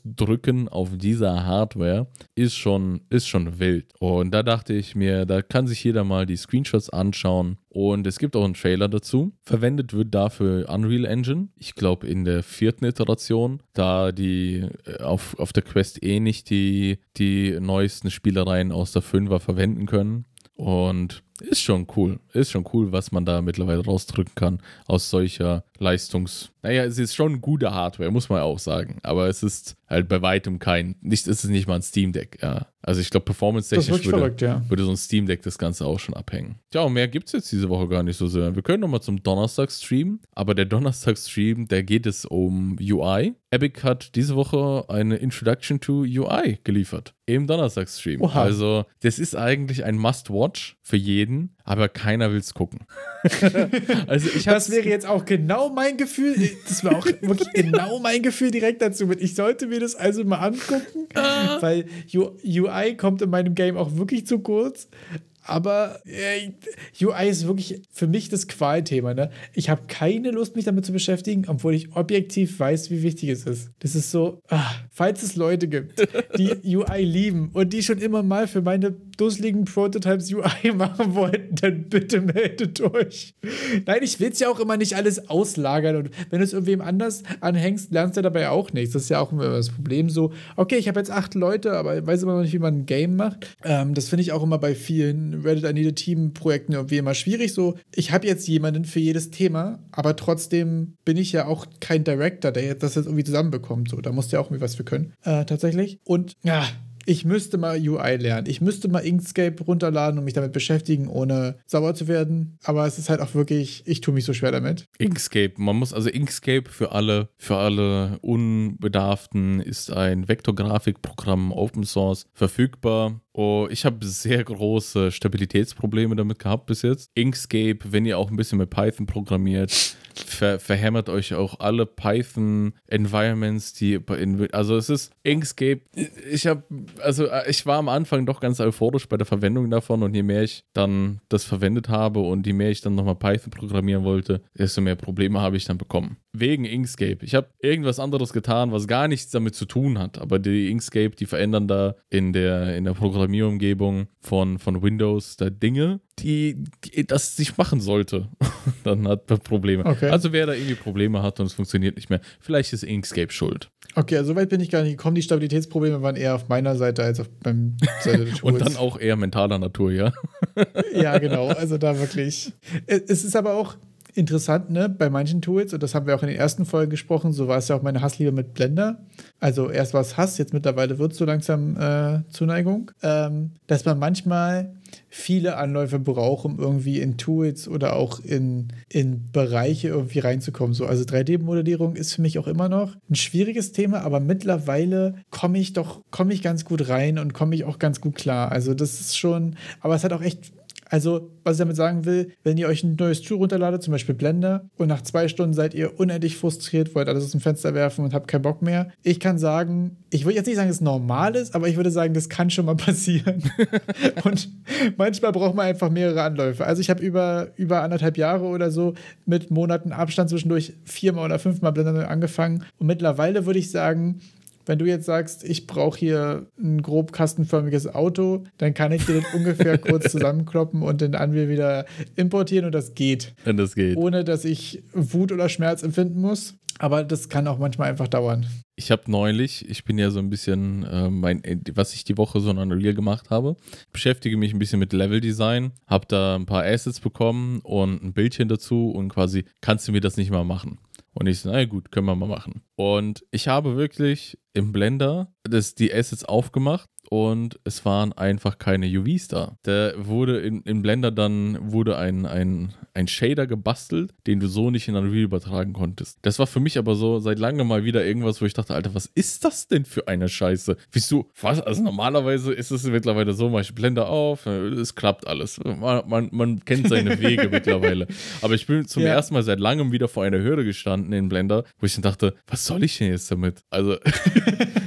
rausdrücken auf dieser Hardware, ist schon, ist schon wild. Und da dachte ich mir, da kann sich jeder mal die Screenshots anschauen. Und es gibt auch einen Trailer dazu. Verwendet wird dafür Unreal Engine. Ich glaube in der vierten Iteration, da die äh, auf, auf der Quest eh nicht die, die neuesten Spielereien aus der 5er verwenden können. Und ist schon cool. Ist schon cool, was man da mittlerweile rausdrücken kann aus solcher Leistungs- naja, es ist schon gute Hardware, muss man auch sagen. Aber es ist halt bei weitem kein, nicht, es ist nicht mal ein Steam Deck, ja. Also ich glaube, performance-technisch würde, verrückt, ja. würde so ein Steam Deck das Ganze auch schon abhängen. Tja, und mehr gibt es jetzt diese Woche gar nicht so sehr. Wir können nochmal zum Donnerstag streamen, aber der Donnerstag-Stream, da geht es um UI. Epic hat diese Woche eine Introduction to UI geliefert. Im Donnerstag-Stream. Also, das ist eigentlich ein Must-Watch für jeden, aber keiner will es gucken. also ich das wäre jetzt auch genau mein Gefühl. Das war auch wirklich genau mein Gefühl direkt dazu. Ich sollte mir das also mal angucken, ah. weil UI kommt in meinem Game auch wirklich zu kurz. Aber äh, UI ist wirklich für mich das Qualthema. Ne? Ich habe keine Lust, mich damit zu beschäftigen, obwohl ich objektiv weiß, wie wichtig es ist. Das ist so, ach, falls es Leute gibt, die UI lieben und die schon immer mal für meine dusseligen Prototypes UI machen wollten, dann bitte meldet euch. Nein, ich will es ja auch immer nicht alles auslagern. Und wenn du es irgendwem anders anhängst, lernst du dabei auch nichts. Das ist ja auch immer das Problem so, okay, ich habe jetzt acht Leute, aber ich weiß immer noch nicht, wie man ein Game macht. Ähm, das finde ich auch immer bei vielen Reddit I Need a Team Projekten irgendwie immer schwierig. So, ich habe jetzt jemanden für jedes Thema, aber trotzdem bin ich ja auch kein Director, der das jetzt irgendwie zusammenbekommt. So, da musst du ja auch irgendwie was für können, äh, tatsächlich. Und ja, ich müsste mal UI lernen. Ich müsste mal Inkscape runterladen und mich damit beschäftigen, ohne sauer zu werden. Aber es ist halt auch wirklich, ich tue mich so schwer damit. Inkscape, man muss also Inkscape für alle, für alle Unbedarften ist ein Vektorgrafikprogramm Open Source verfügbar. Oh, ich habe sehr große Stabilitätsprobleme damit gehabt bis jetzt. Inkscape, wenn ihr auch ein bisschen mit Python programmiert, ver verhämmert euch auch alle Python-Environments, die in, also es ist Inkscape. Ich habe, also äh, ich war am Anfang doch ganz euphorisch bei der Verwendung davon und je mehr ich dann das verwendet habe und je mehr ich dann nochmal Python programmieren wollte, desto mehr Probleme habe ich dann bekommen. Wegen Inkscape. Ich habe irgendwas anderes getan, was gar nichts damit zu tun hat, aber die Inkscape, die verändern da in der, in der Programmierung Programmierumgebung von, von Windows da Dinge, die, die das sich machen sollte. Dann hat man Probleme. Okay. Also wer da irgendwie Probleme hat und es funktioniert nicht mehr, vielleicht ist Inkscape schuld. Okay, also weit bin ich gar nicht gekommen. Die Stabilitätsprobleme waren eher auf meiner Seite als auf beim Seite des Und dann auch eher mentaler Natur, ja? ja, genau. Also da wirklich. Es ist aber auch, interessant, ne, bei manchen Tools, und das haben wir auch in den ersten Folgen gesprochen, so war es ja auch meine Hassliebe mit Blender. Also erst war es Hass, jetzt mittlerweile wird es so langsam äh, Zuneigung, ähm, dass man manchmal viele Anläufe braucht, um irgendwie in Tools oder auch in, in Bereiche irgendwie reinzukommen. So, also 3D-Modellierung ist für mich auch immer noch ein schwieriges Thema, aber mittlerweile komme ich doch, komme ich ganz gut rein und komme ich auch ganz gut klar. Also das ist schon, aber es hat auch echt also, was ich damit sagen will, wenn ihr euch ein neues Tool runterladet, zum Beispiel Blender, und nach zwei Stunden seid ihr unendlich frustriert, wollt alles aus dem Fenster werfen und habt keinen Bock mehr. Ich kann sagen, ich würde jetzt nicht sagen, dass es normal ist, aber ich würde sagen, das kann schon mal passieren. und manchmal braucht man einfach mehrere Anläufe. Also, ich habe über, über anderthalb Jahre oder so mit Monaten Abstand zwischendurch viermal oder fünfmal Blender angefangen. Und mittlerweile würde ich sagen, wenn du jetzt sagst, ich brauche hier ein grob kastenförmiges Auto, dann kann ich dir das ungefähr kurz zusammenkloppen und den Anwähl wieder importieren und das geht. Und das geht. Ohne dass ich Wut oder Schmerz empfinden muss. Aber das kann auch manchmal einfach dauern. Ich habe neulich, ich bin ja so ein bisschen, äh, mein, was ich die Woche so in Unreal gemacht habe, beschäftige mich ein bisschen mit Leveldesign, habe da ein paar Assets bekommen und ein Bildchen dazu und quasi, kannst du mir das nicht mal machen? Und ich so, na gut, können wir mal machen. Und ich habe wirklich im Blender das, die Assets aufgemacht und es waren einfach keine UVs da. Da wurde in, in Blender dann wurde ein, ein, ein Shader gebastelt, den du so nicht in Unreal übertragen konntest. Das war für mich aber so seit langem mal wieder irgendwas, wo ich dachte, Alter, was ist das denn für eine Scheiße? Wieso? Was? Also normalerweise ist es mittlerweile so, mach ich Blender auf, es klappt alles. Man, man, man kennt seine Wege mittlerweile. Aber ich bin zum ja. ersten Mal seit langem wieder vor einer Hürde gestanden in Blender, wo ich dann dachte, was soll ich denn jetzt damit? Also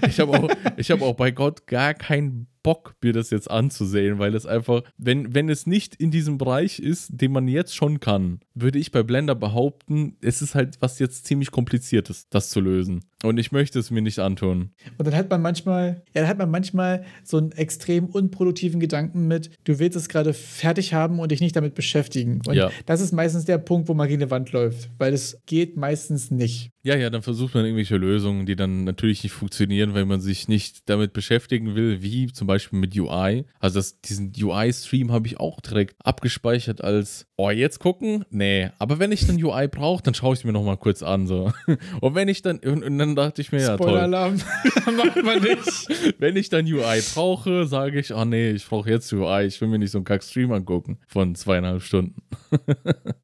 ich habe auch, hab auch bei Gott gar keinen Bock, mir das jetzt anzusehen, weil es einfach, wenn, wenn es nicht in diesem Bereich ist, den man jetzt schon kann, würde ich bei Blender behaupten, es ist halt was jetzt ziemlich kompliziertes, das zu lösen. Und ich möchte es mir nicht antun. Und dann hat man manchmal, ja, dann hat man manchmal so einen extrem unproduktiven Gedanken mit, du willst es gerade fertig haben und dich nicht damit beschäftigen. Und ja. das ist meistens der Punkt, wo man gegen eine Wand läuft, weil es geht meistens nicht. Ja, ja, dann versucht man irgendwelche Lösungen, die dann natürlich nicht funktionieren, weil man sich nicht damit beschäftigen will, wie zum Beispiel Beispiel mit UI. Also das, diesen UI-Stream habe ich auch direkt abgespeichert als, oh, jetzt gucken? Nee. Aber wenn ich dann UI brauche, dann schaue ich es mir nochmal kurz an. So. Und wenn ich dann, und, und dann dachte ich mir, ja, toll. Spoiler-Alarm. Macht man nicht. Wenn ich dann UI brauche, sage ich, oh nee, ich brauche jetzt UI. Ich will mir nicht so einen Kack-Stream angucken von zweieinhalb Stunden.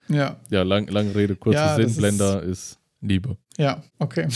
Ja, Ja, lang, lange Rede, kurzer Ja, Sinn. das ist- Blender ist Liebe. Ja, okay.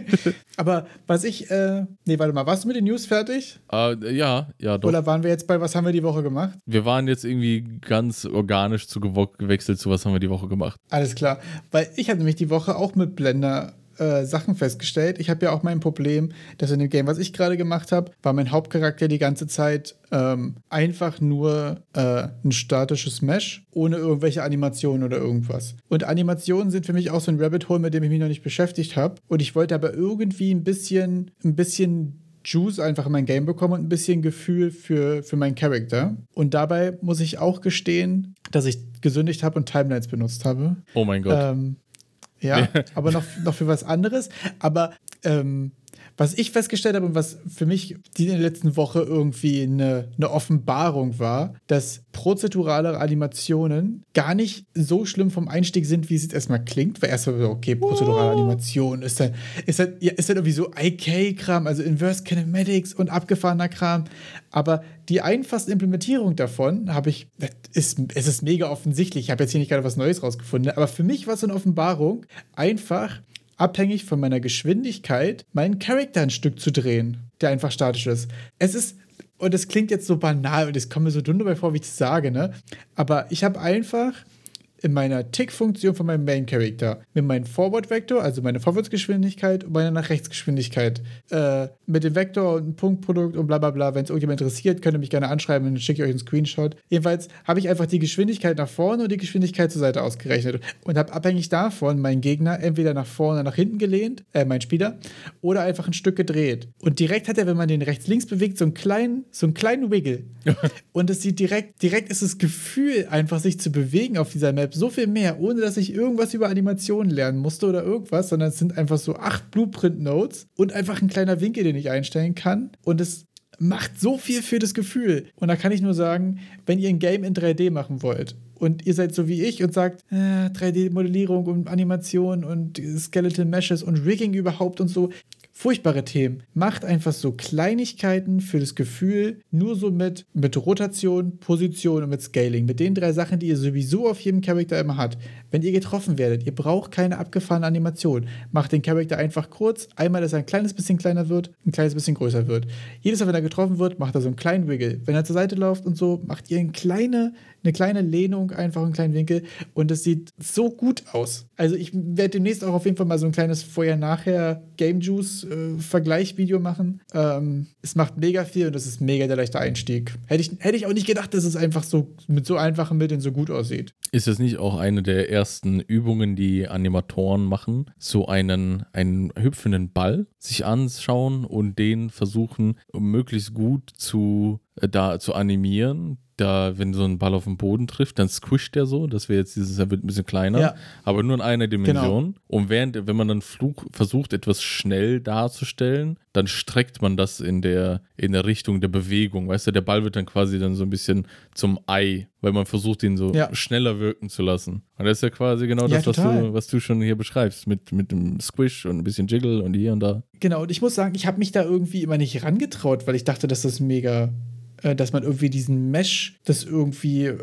Aber was ich, äh, nee, warte mal, warst du mit den News fertig? Äh, ja, ja, doch. Oder waren wir jetzt bei, was haben wir die Woche gemacht? Wir waren jetzt irgendwie ganz organisch zu gewechselt zu was haben wir die Woche gemacht. Alles klar. Weil ich habe nämlich die Woche auch mit Blender äh, Sachen festgestellt. Ich habe ja auch mein Problem, dass in dem Game, was ich gerade gemacht habe, war mein Hauptcharakter die ganze Zeit ähm, einfach nur äh, ein statisches Mesh ohne irgendwelche Animationen oder irgendwas. Und Animationen sind für mich auch so ein Rabbit Hole, mit dem ich mich noch nicht beschäftigt habe. Und ich wollte aber irgendwie ein bisschen, ein bisschen Juice einfach in mein Game bekommen und ein bisschen Gefühl für, für meinen Charakter. Und dabei muss ich auch gestehen, dass ich gesündigt habe und Timelines benutzt habe. Oh mein Gott. Ähm, ja, aber noch, noch für was anderes. Aber ähm, was ich festgestellt habe und was für mich in der letzten Woche irgendwie eine, eine Offenbarung war, dass prozedurale Animationen gar nicht so schlimm vom Einstieg sind, wie es jetzt erstmal klingt. Weil erstmal so, okay, prozedurale Animation ist dann, ist dann, ja, ist dann irgendwie so IK-Kram, also Inverse Kinematics und abgefahrener Kram. Aber die einfachste Implementierung davon habe ich, ist, es ist mega offensichtlich. Ich habe jetzt hier nicht gerade was Neues rausgefunden, aber für mich war es so eine Offenbarung, einfach abhängig von meiner Geschwindigkeit meinen Charakter ein Stück zu drehen, der einfach statisch ist. Es ist, und es klingt jetzt so banal und es kommt mir so dumm dabei vor, wie ich es sage, ne? Aber ich habe einfach in meiner Tick-Funktion von meinem Main-Character mit meinem Forward-Vektor, also meine Vorwärtsgeschwindigkeit und meine Nach-Rechtsgeschwindigkeit, äh, mit dem Vektor und einem Punktprodukt und bla bla bla. Wenn es irgendjemand interessiert, könnt ihr mich gerne anschreiben und dann schicke ich euch einen Screenshot. Jedenfalls habe ich einfach die Geschwindigkeit nach vorne und die Geschwindigkeit zur Seite ausgerechnet und habe abhängig davon meinen Gegner entweder nach vorne, nach hinten gelehnt, äh, mein Spieler, oder einfach ein Stück gedreht. Und direkt hat er, wenn man den rechts-links bewegt, so einen kleinen, so einen kleinen Wiggle. und es sieht direkt, direkt ist das Gefühl, einfach sich zu bewegen auf dieser Map so viel mehr, ohne dass ich irgendwas über Animationen lernen musste oder irgendwas, sondern es sind einfach so acht Blueprint-Nodes und einfach ein kleiner Winkel, den ich einstellen kann. Und es macht so viel für das Gefühl. Und da kann ich nur sagen, wenn ihr ein Game in 3D machen wollt und ihr seid so wie ich und sagt, äh, 3D-Modellierung und Animation und Skeletal Meshes und Rigging überhaupt und so, furchtbare Themen. Macht einfach so Kleinigkeiten für das Gefühl, nur so mit, mit Rotation, Position und mit Scaling. Mit den drei Sachen, die ihr sowieso auf jedem Charakter immer habt. Wenn ihr getroffen werdet, ihr braucht keine abgefahrene Animation. Macht den Charakter einfach kurz. Einmal, dass er ein kleines bisschen kleiner wird, ein kleines bisschen größer wird. Jedes Mal, wenn er getroffen wird, macht er so einen kleinen Wiggle. Wenn er zur Seite läuft und so, macht ihr eine kleine, eine kleine Lehnung, einfach einen kleinen Winkel. Und es sieht so gut aus. Also ich werde demnächst auch auf jeden Fall mal so ein kleines Vorher-Nachher Game Juice äh, machen. Ähm, es macht mega viel und das ist mega der leichte Einstieg. Hätte ich, hätte ich auch nicht gedacht, dass es einfach so mit so einfachen Mitteln so gut aussieht. Ist das nicht auch eine der ersten Übungen, die Animatoren machen? So einen, einen hüpfenden Ball sich anschauen und den versuchen, möglichst gut zu, äh, da, zu animieren. Da, wenn so ein Ball auf den Boden trifft, dann squisht der so. Das wäre jetzt dieses, er wird ein bisschen kleiner, Ja. aber nur in einer Dimension. Und während, wenn man dann Flug versucht, etwas schnell darzustellen, dann streckt man das in der, in der Richtung der Bewegung. Weißt du, der Ball wird dann quasi dann so ein bisschen zum Ei, weil man versucht, ihn so Ja. schneller wirken zu lassen. Und das ist ja quasi genau Ja, das, was du, was du schon hier beschreibst, mit, mit dem Squish und ein bisschen Jiggle und hier und da. Genau, und ich muss sagen, ich habe mich da irgendwie immer nicht rangetraut, weil ich dachte, dass das mega, äh, dass man irgendwie diesen Mesh, das irgendwie äh,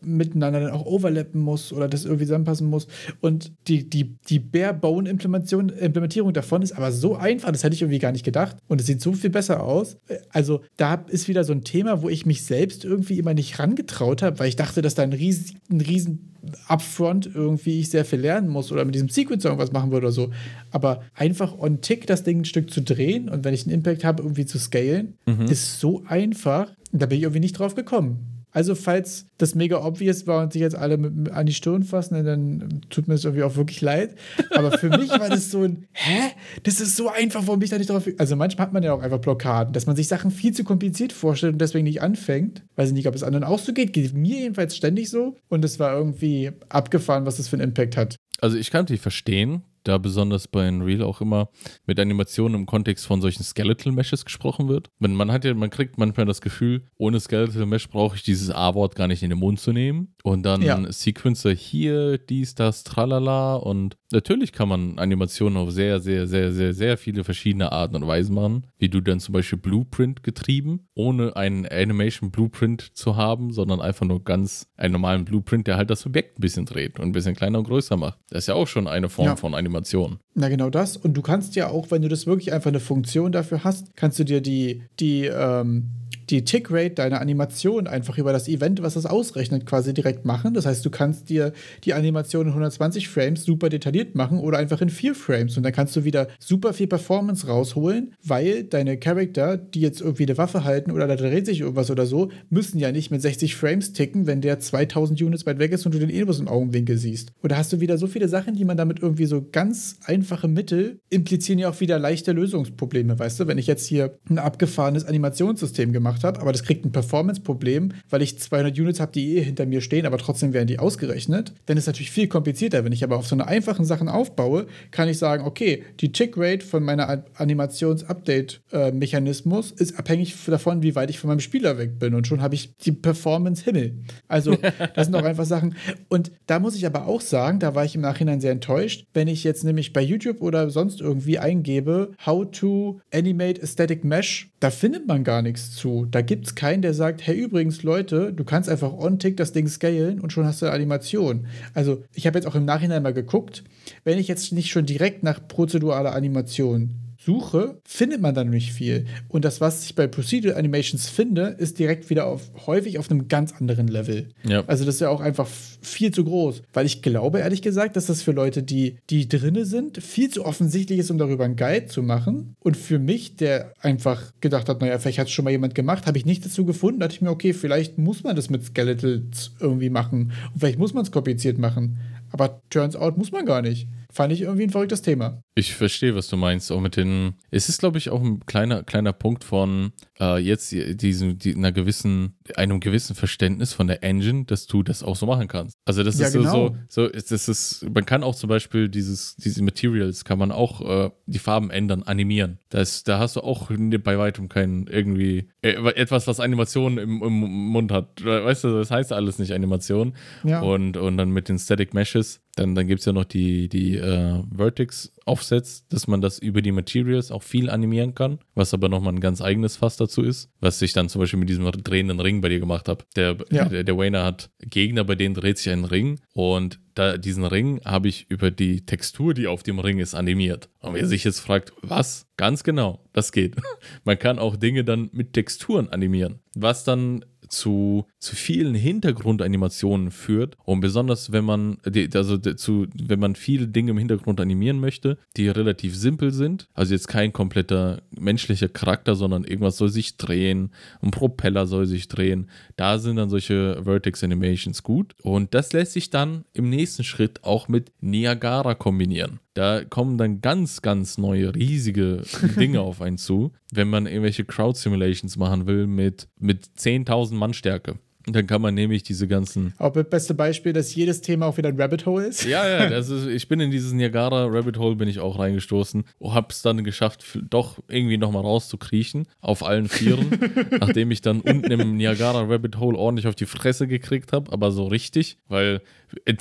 miteinander dann auch overlappen muss oder das irgendwie zusammenpassen muss. Und die, die, die Bare-Bone-Implementierung Implementierung davon ist aber so einfach, das hätte ich irgendwie gar nicht gedacht. Und es sieht so viel besser aus. Also da ist wieder so ein Thema, wo ich mich selbst irgendwie immer nicht rangetraut habe, weil ich dachte, dass da ein riesen, ein riesen upfront irgendwie ich sehr viel lernen muss oder mit diesem Sequencer irgendwas machen würde oder so. Aber einfach on tick das Ding ein Stück zu drehen und wenn ich einen Impact habe, irgendwie zu scalen, ist so einfach. Da bin ich irgendwie nicht drauf gekommen. Also, falls das mega obvious war und sich jetzt alle mit, an die Stirn fassen, dann tut mir das irgendwie auch wirklich leid. Aber für mich war das so ein, hä? Das ist so einfach, warum ich da nicht drauf? Also, manchmal hat man ja auch einfach Blockaden, dass man sich Sachen viel zu kompliziert vorstellt und deswegen nicht anfängt. Weiß ich nicht, ob es anderen auch so geht. Geht mir jedenfalls ständig so. Und es war irgendwie abgefahren, was das für einen Impact hat. Also ich kann dich verstehen, da besonders bei Unreal auch immer mit Animationen im Kontext von solchen Skeletal Meshes gesprochen wird. Man, man hat ja, man kriegt manchmal das Gefühl, ohne Skeletal Mesh brauche ich dieses A-Wort gar nicht in den Mund zu nehmen. Und dann Ja. Sequencer hier, dies, das, tralala. Und natürlich kann man Animationen auf sehr, sehr, sehr, sehr, sehr viele verschiedene Arten und Weisen machen. Wie du dann zum Beispiel Blueprint getrieben, ohne einen Animation Blueprint zu haben, sondern einfach nur ganz einen normalen Blueprint, der halt das Objekt ein bisschen dreht und ein bisschen kleiner und größer macht. Das ist ja auch schon eine Form Ja. von Animation. Na genau das. Und du kannst ja auch, wenn du das wirklich einfach eine Funktion dafür hast, kannst du dir die, die, ähm, die Tickrate deiner Animation einfach über das Event, was das ausrechnet, quasi direkt machen. Das heißt, du kannst dir die Animation in 120 Frames super detailliert machen oder einfach in 4 Frames. Und dann kannst du wieder super viel Performance rausholen, weil deine Charakter, die jetzt irgendwie eine Waffe halten oder da dreht sich irgendwas oder so, müssen ja nicht mit 60 Frames ticken, wenn der 2000 Units weit weg ist und du den bloß im Augenwinkel siehst. Und da hast du wieder so viele Sachen, die man damit irgendwie so ganz einfache Mittel implizieren ja auch wieder leichte Lösungsprobleme, weißt du? Wenn ich jetzt hier ein abgefahrenes Animationssystem gemacht habe, aber das kriegt ein Performance-Problem, weil ich 200 Units habe, die eh hinter mir stehen, aber trotzdem werden die ausgerechnet, dann ist es natürlich viel komplizierter. Wenn ich aber auf so eine einfachen Sachen aufbaue, kann ich sagen, okay, die Tick-Rate von meiner Animations-Update-Mechanismus ist abhängig davon, wie weit ich von meinem Spieler weg bin. Und schon habe ich die Performance-Himmel. Also, das sind auch einfach Sachen. Und da muss ich aber auch sagen, da war ich im Nachhinein sehr enttäuscht, wenn ich jetzt nämlich bei YouTube oder sonst irgendwie eingebe, how to animate a static mesh, da findet man gar nichts zu. Da gibt es keinen, der sagt, hey, übrigens, Leute, du kannst einfach on-tick das Ding scalen und schon hast du eine Animation. Also, ich habe jetzt auch im Nachhinein mal geguckt, wenn ich jetzt nicht schon direkt nach prozeduraler Animation suche, findet man dann nicht viel. Und das, was ich bei Procedural Animations finde, ist direkt wieder auf, häufig auf einem ganz anderen Level. Ja. Also das ist ja auch einfach viel zu groß. Weil ich glaube, ehrlich gesagt, dass das für Leute, die, die drinne sind, viel zu offensichtlich ist, um darüber einen Guide zu machen. Und für mich, der einfach gedacht hat, naja, vielleicht hat es schon mal jemand gemacht, habe ich nicht dazu gefunden. Da dachte ich mir, okay, vielleicht muss man das mit Skeletals irgendwie machen. Und vielleicht muss man es kompliziert machen. Aber turns out muss man gar nicht. Fand ich irgendwie ein verrücktes Thema. Ich verstehe, was du meinst. Auch mit den. Es ist, glaube ich, auch ein kleiner, kleiner Punkt von äh, jetzt diesem, die, einer gewissen, einem gewissen Verständnis von der Engine, dass du das auch so machen kannst. Also das Ja, ist so, genau. so, so ist, das ist, man kann auch zum Beispiel dieses, diese Materials, kann man auch äh, die Farben ändern, animieren. Das, da hast du auch bei weitem kein irgendwie äh, etwas, was Animation im, im Mund hat. Weißt du, das heißt alles nicht Animation. Ja. Und, und dann mit den Static Meshes, dann, dann gibt es ja noch die, die äh, Vertex-Offsets, dass man das über die Materials auch viel animieren kann, was aber nochmal ein ganz eigenes Fass dazu ist, was ich dann zum Beispiel mit diesem drehenden Ring bei dir gemacht habe. Der, Ja. der, der Wayner hat Gegner, bei denen dreht sich ein Ring und da, diesen Ring habe ich über die Textur, die auf dem Ring ist, animiert. Und wer sich jetzt fragt, was? Ganz genau, das geht. Man kann auch Dinge dann mit Texturen animieren, was dann zu, zu vielen Hintergrundanimationen führt. Und besonders, wenn man, also zu, wenn man viele Dinge im Hintergrund animieren möchte, die relativ simpel sind, also jetzt kein kompletter menschlicher Charakter, sondern irgendwas soll sich drehen, ein Propeller soll sich drehen, da sind dann solche Vertex Animations gut. Und das lässt sich dann im nächsten Schritt auch mit Niagara kombinieren. Da kommen dann ganz, ganz neue, riesige Dinge auf einen zu, wenn man irgendwelche Crowd-Simulations machen will mit, mit 10.000 Mann Stärke. Dann kann man nämlich diese ganzen Auch das beste Beispiel, dass jedes Thema auch wieder ein Rabbit Hole ist. ja, ja, das ist, ich bin in dieses Niagara Rabbit Hole bin ich auch reingestoßen und hab's dann geschafft, doch irgendwie nochmal rauszukriechen auf allen Vieren, nachdem ich dann unten im Niagara Rabbit Hole ordentlich auf die Fresse gekriegt habe, aber so richtig, weil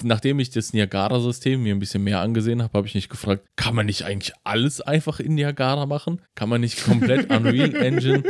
nachdem ich das Niagara-System mir ein bisschen mehr angesehen habe, habe ich mich gefragt, kann man nicht eigentlich alles einfach in Niagara machen? Kann man nicht komplett Unreal Engine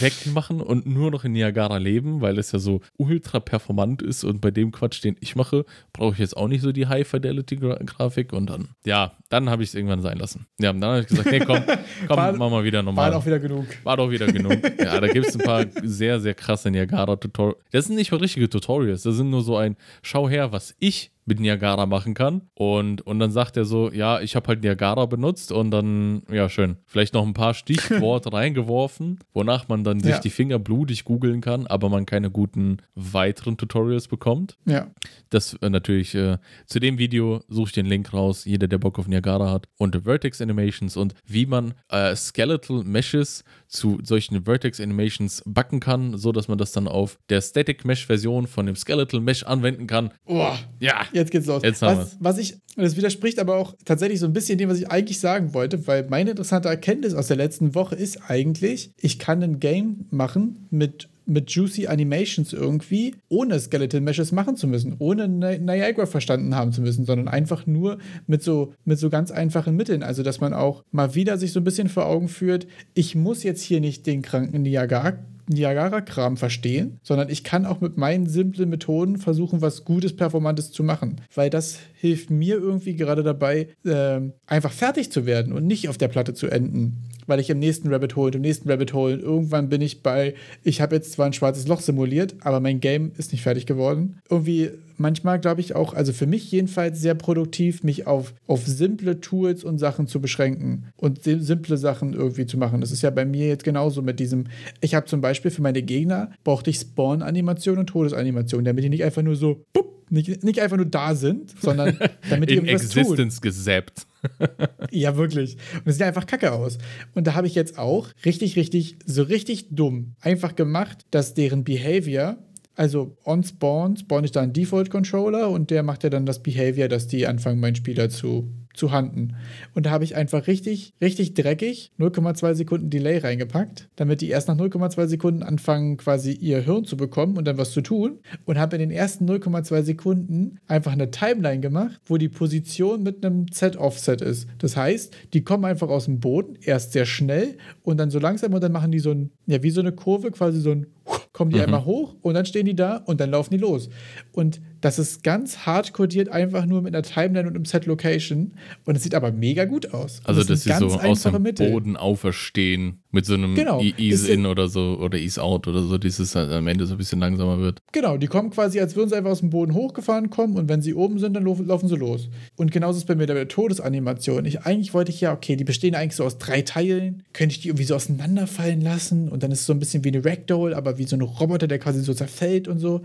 wegmachen und nur noch in Niagara leben, weil es ja so ultra performant ist und bei dem Quatsch, den ich mache, brauche ich jetzt auch nicht so die High-Fidelity-Grafik und dann, ja, dann habe ich es irgendwann sein lassen. Ja, und dann habe ich gesagt, nee, komm, komm, War- mach mal wieder War normal. auch wieder genug. War doch wieder genug. Ja, da gibt es ein paar sehr, sehr krasse Niagara-Tutorials. Das sind nicht mal richtige Tutorials, das sind nur so ein Schau her, was ich mit Niagara machen kann. Und, und dann sagt er so, ja, ich habe halt Niagara benutzt und dann, ja, schön, vielleicht noch ein paar Stichworte reingeworfen, wonach man dann sich Ja. die Finger blutig googeln kann, aber man keine guten weiteren Tutorials bekommt. Ja. Das äh, natürlich, äh, zu dem Video suche ich den Link raus, jeder, der Bock auf Niagara hat. Und Vertex Animations und wie man äh, Skeletal Meshes zu solchen Vertex Animations backen kann, so dass man das dann auf der Static Mesh Version von dem Skeletal Mesh anwenden kann. Oh, Ja, jetzt Jetzt geht's los. Jetzt haben was, was ich, das widerspricht aber auch tatsächlich so ein bisschen dem, was ich eigentlich sagen wollte, weil meine interessante Erkenntnis aus der letzten Woche ist eigentlich, ich kann ein Game machen mit mit Juicy Animations irgendwie, ohne Skeleton Meshes machen zu müssen, ohne Niagara verstanden haben zu müssen, sondern einfach nur mit so, mit so ganz einfachen Mitteln. Also, dass man auch mal wieder sich so ein bisschen vor Augen führt, ich muss jetzt hier nicht den kranken Niagara Niagara-Kram verstehen, sondern ich kann auch mit meinen simplen Methoden versuchen, was Gutes, Performantes zu machen. Weil das hilft mir irgendwie gerade dabei, äh, einfach fertig zu werden und nicht auf der Platte zu enden. Weil ich im nächsten Rabbit Hole, im nächsten Rabbit Hole, irgendwann bin ich bei, ich habe jetzt zwar ein schwarzes Loch simuliert, aber mein Game ist nicht fertig geworden. Irgendwie manchmal, glaube ich, auch, also für mich jedenfalls sehr produktiv, mich auf, auf simple Tools und Sachen zu beschränken und simple Sachen irgendwie zu machen. Das ist ja bei mir jetzt genauso mit diesem, ich habe zum Beispiel für meine Gegner, brauchte ich Spawn-Animation und Todesanimation, damit die nicht einfach nur so, bupp, nicht, nicht einfach nur da sind, sondern damit In Existence gesappt. ja, wirklich. Und es sieht einfach kacke aus. Und da habe ich jetzt auch richtig, richtig, so richtig dumm einfach gemacht, dass deren Behavior also on Spawn spawn ich da einen Default Controller und der macht ja dann das Behavior, dass die anfangen, meinen Spieler zu zu handen. Und da habe ich einfach richtig, richtig dreckig 0,2 Sekunden Delay reingepackt, damit die erst nach 0,2 Sekunden anfangen, quasi ihr Hirn zu bekommen und dann was zu tun. Und habe in den ersten 0,2 Sekunden einfach eine Timeline gemacht, wo die Position mit einem Z-Offset ist. Das heißt, die kommen einfach aus dem Boden, erst sehr schnell und dann so langsam und dann machen die so ein, ja, wie so eine Kurve, quasi so ein, kommen die mhm. einmal hoch und dann stehen die da und dann laufen die los. Und das ist ganz hart codiert, einfach nur mit einer Timeline und einem Set-Location. Und es sieht aber mega gut aus. Also, das dass sie so aus dem Mittel. Boden auferstehen mit so einem genau. Ease-In oder so oder Ease-Out oder so, dieses halt am Ende so ein bisschen langsamer wird. Genau, die kommen quasi, als würden sie einfach aus dem Boden hochgefahren kommen und wenn sie oben sind, dann laufen sie los. Und genauso ist es bei mir der Todesanimation. Ich, eigentlich wollte ich ja, okay, die bestehen eigentlich so aus drei Teilen. Könnte ich die irgendwie so auseinanderfallen lassen und dann ist es so ein bisschen wie eine Ragdoll, aber wie so ein Roboter, der quasi so zerfällt und so.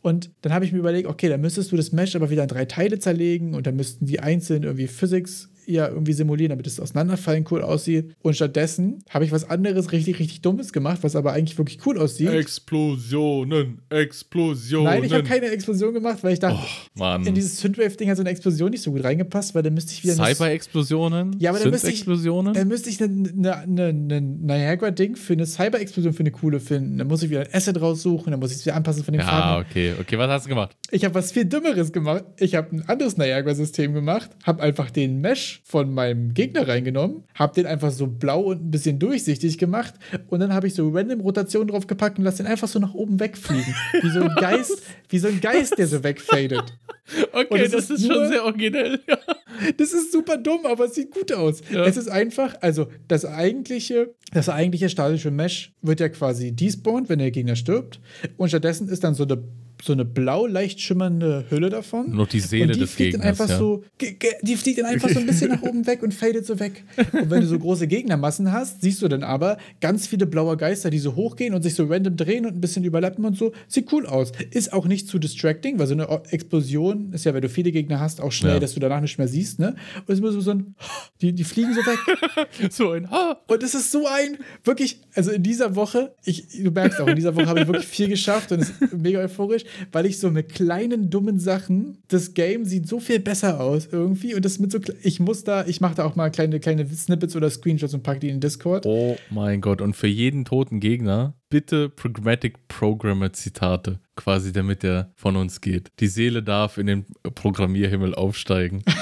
Und dann habe ich mir überlegt, okay, dann müsstest du das Mesh aber wieder in drei Teile zerlegen und dann müssten die einzeln irgendwie Physics ja irgendwie simulieren, damit es auseinanderfallen cool aussieht. Und stattdessen habe ich was anderes richtig, richtig Dummes gemacht, was aber eigentlich wirklich cool aussieht. Explosionen, Explosionen. Nein, ich habe keine Explosion gemacht, weil ich dachte, oh, in dieses Synthwave-Ding hat so eine Explosion nicht so gut reingepasst, weil dann müsste ich wieder. Cyber-Explosionen? Ja, aber dann müsste ich, dann müsste ich eine Niagara-Ding für eine Cyber-Explosion für eine coole finden. Dann muss ich wieder ein Asset raussuchen, dann muss ich es wieder anpassen von den ja, Farben. Ah, okay, okay. Was hast du gemacht? Ich habe was viel Dümmeres gemacht. Ich habe ein anderes Niagara-System gemacht, habe einfach den Mesh von meinem Gegner reingenommen, habe den einfach so blau und ein bisschen durchsichtig gemacht und dann habe ich so random Rotation drauf gepackt und lasse den einfach so nach oben wegfliegen. wie so ein Geist, wie so ein Geist, der so wegfadet. Okay, das, das, ist, nur, schon sehr originell. Ja. Das ist super dumm, aber es sieht gut aus. Ja. Es ist einfach, also das eigentliche, das eigentliche statische Mesh wird ja quasi despawned, wenn der Gegner stirbt und stattdessen ist dann so eine so eine blau leicht schimmernde Hülle davon. Noch die Seele die des fliegt Gegners. Dann einfach ja. so, die fliegt dann einfach so ein bisschen nach oben weg und fadet so weg. Und wenn du so große Gegnermassen hast, siehst du dann aber ganz viele blaue Geister, die so hochgehen und sich so random drehen und ein bisschen überlappen und so. Sieht cool aus. Ist auch nicht zu distracting, weil so eine Explosion ist ja, wenn du viele Gegner hast, auch schnell, ja. dass du danach nicht mehr siehst. Ne? Und es ist immer so ein, die, die fliegen so weg. so ein, und es ist so ein, wirklich, also in dieser Woche, ich, du merkst auch, in dieser Woche habe ich wirklich viel geschafft und es ist mega euphorisch weil ich so mit kleinen dummen Sachen, das Game sieht so viel besser aus irgendwie und das mit so, ich muss da, ich mache da auch mal kleine, kleine Snippets oder Screenshots und packe die in den Discord. Oh mein Gott, und für jeden toten Gegner bitte Programmatic Programmer Zitate, quasi damit der von uns geht. Die Seele darf in den Programmierhimmel aufsteigen.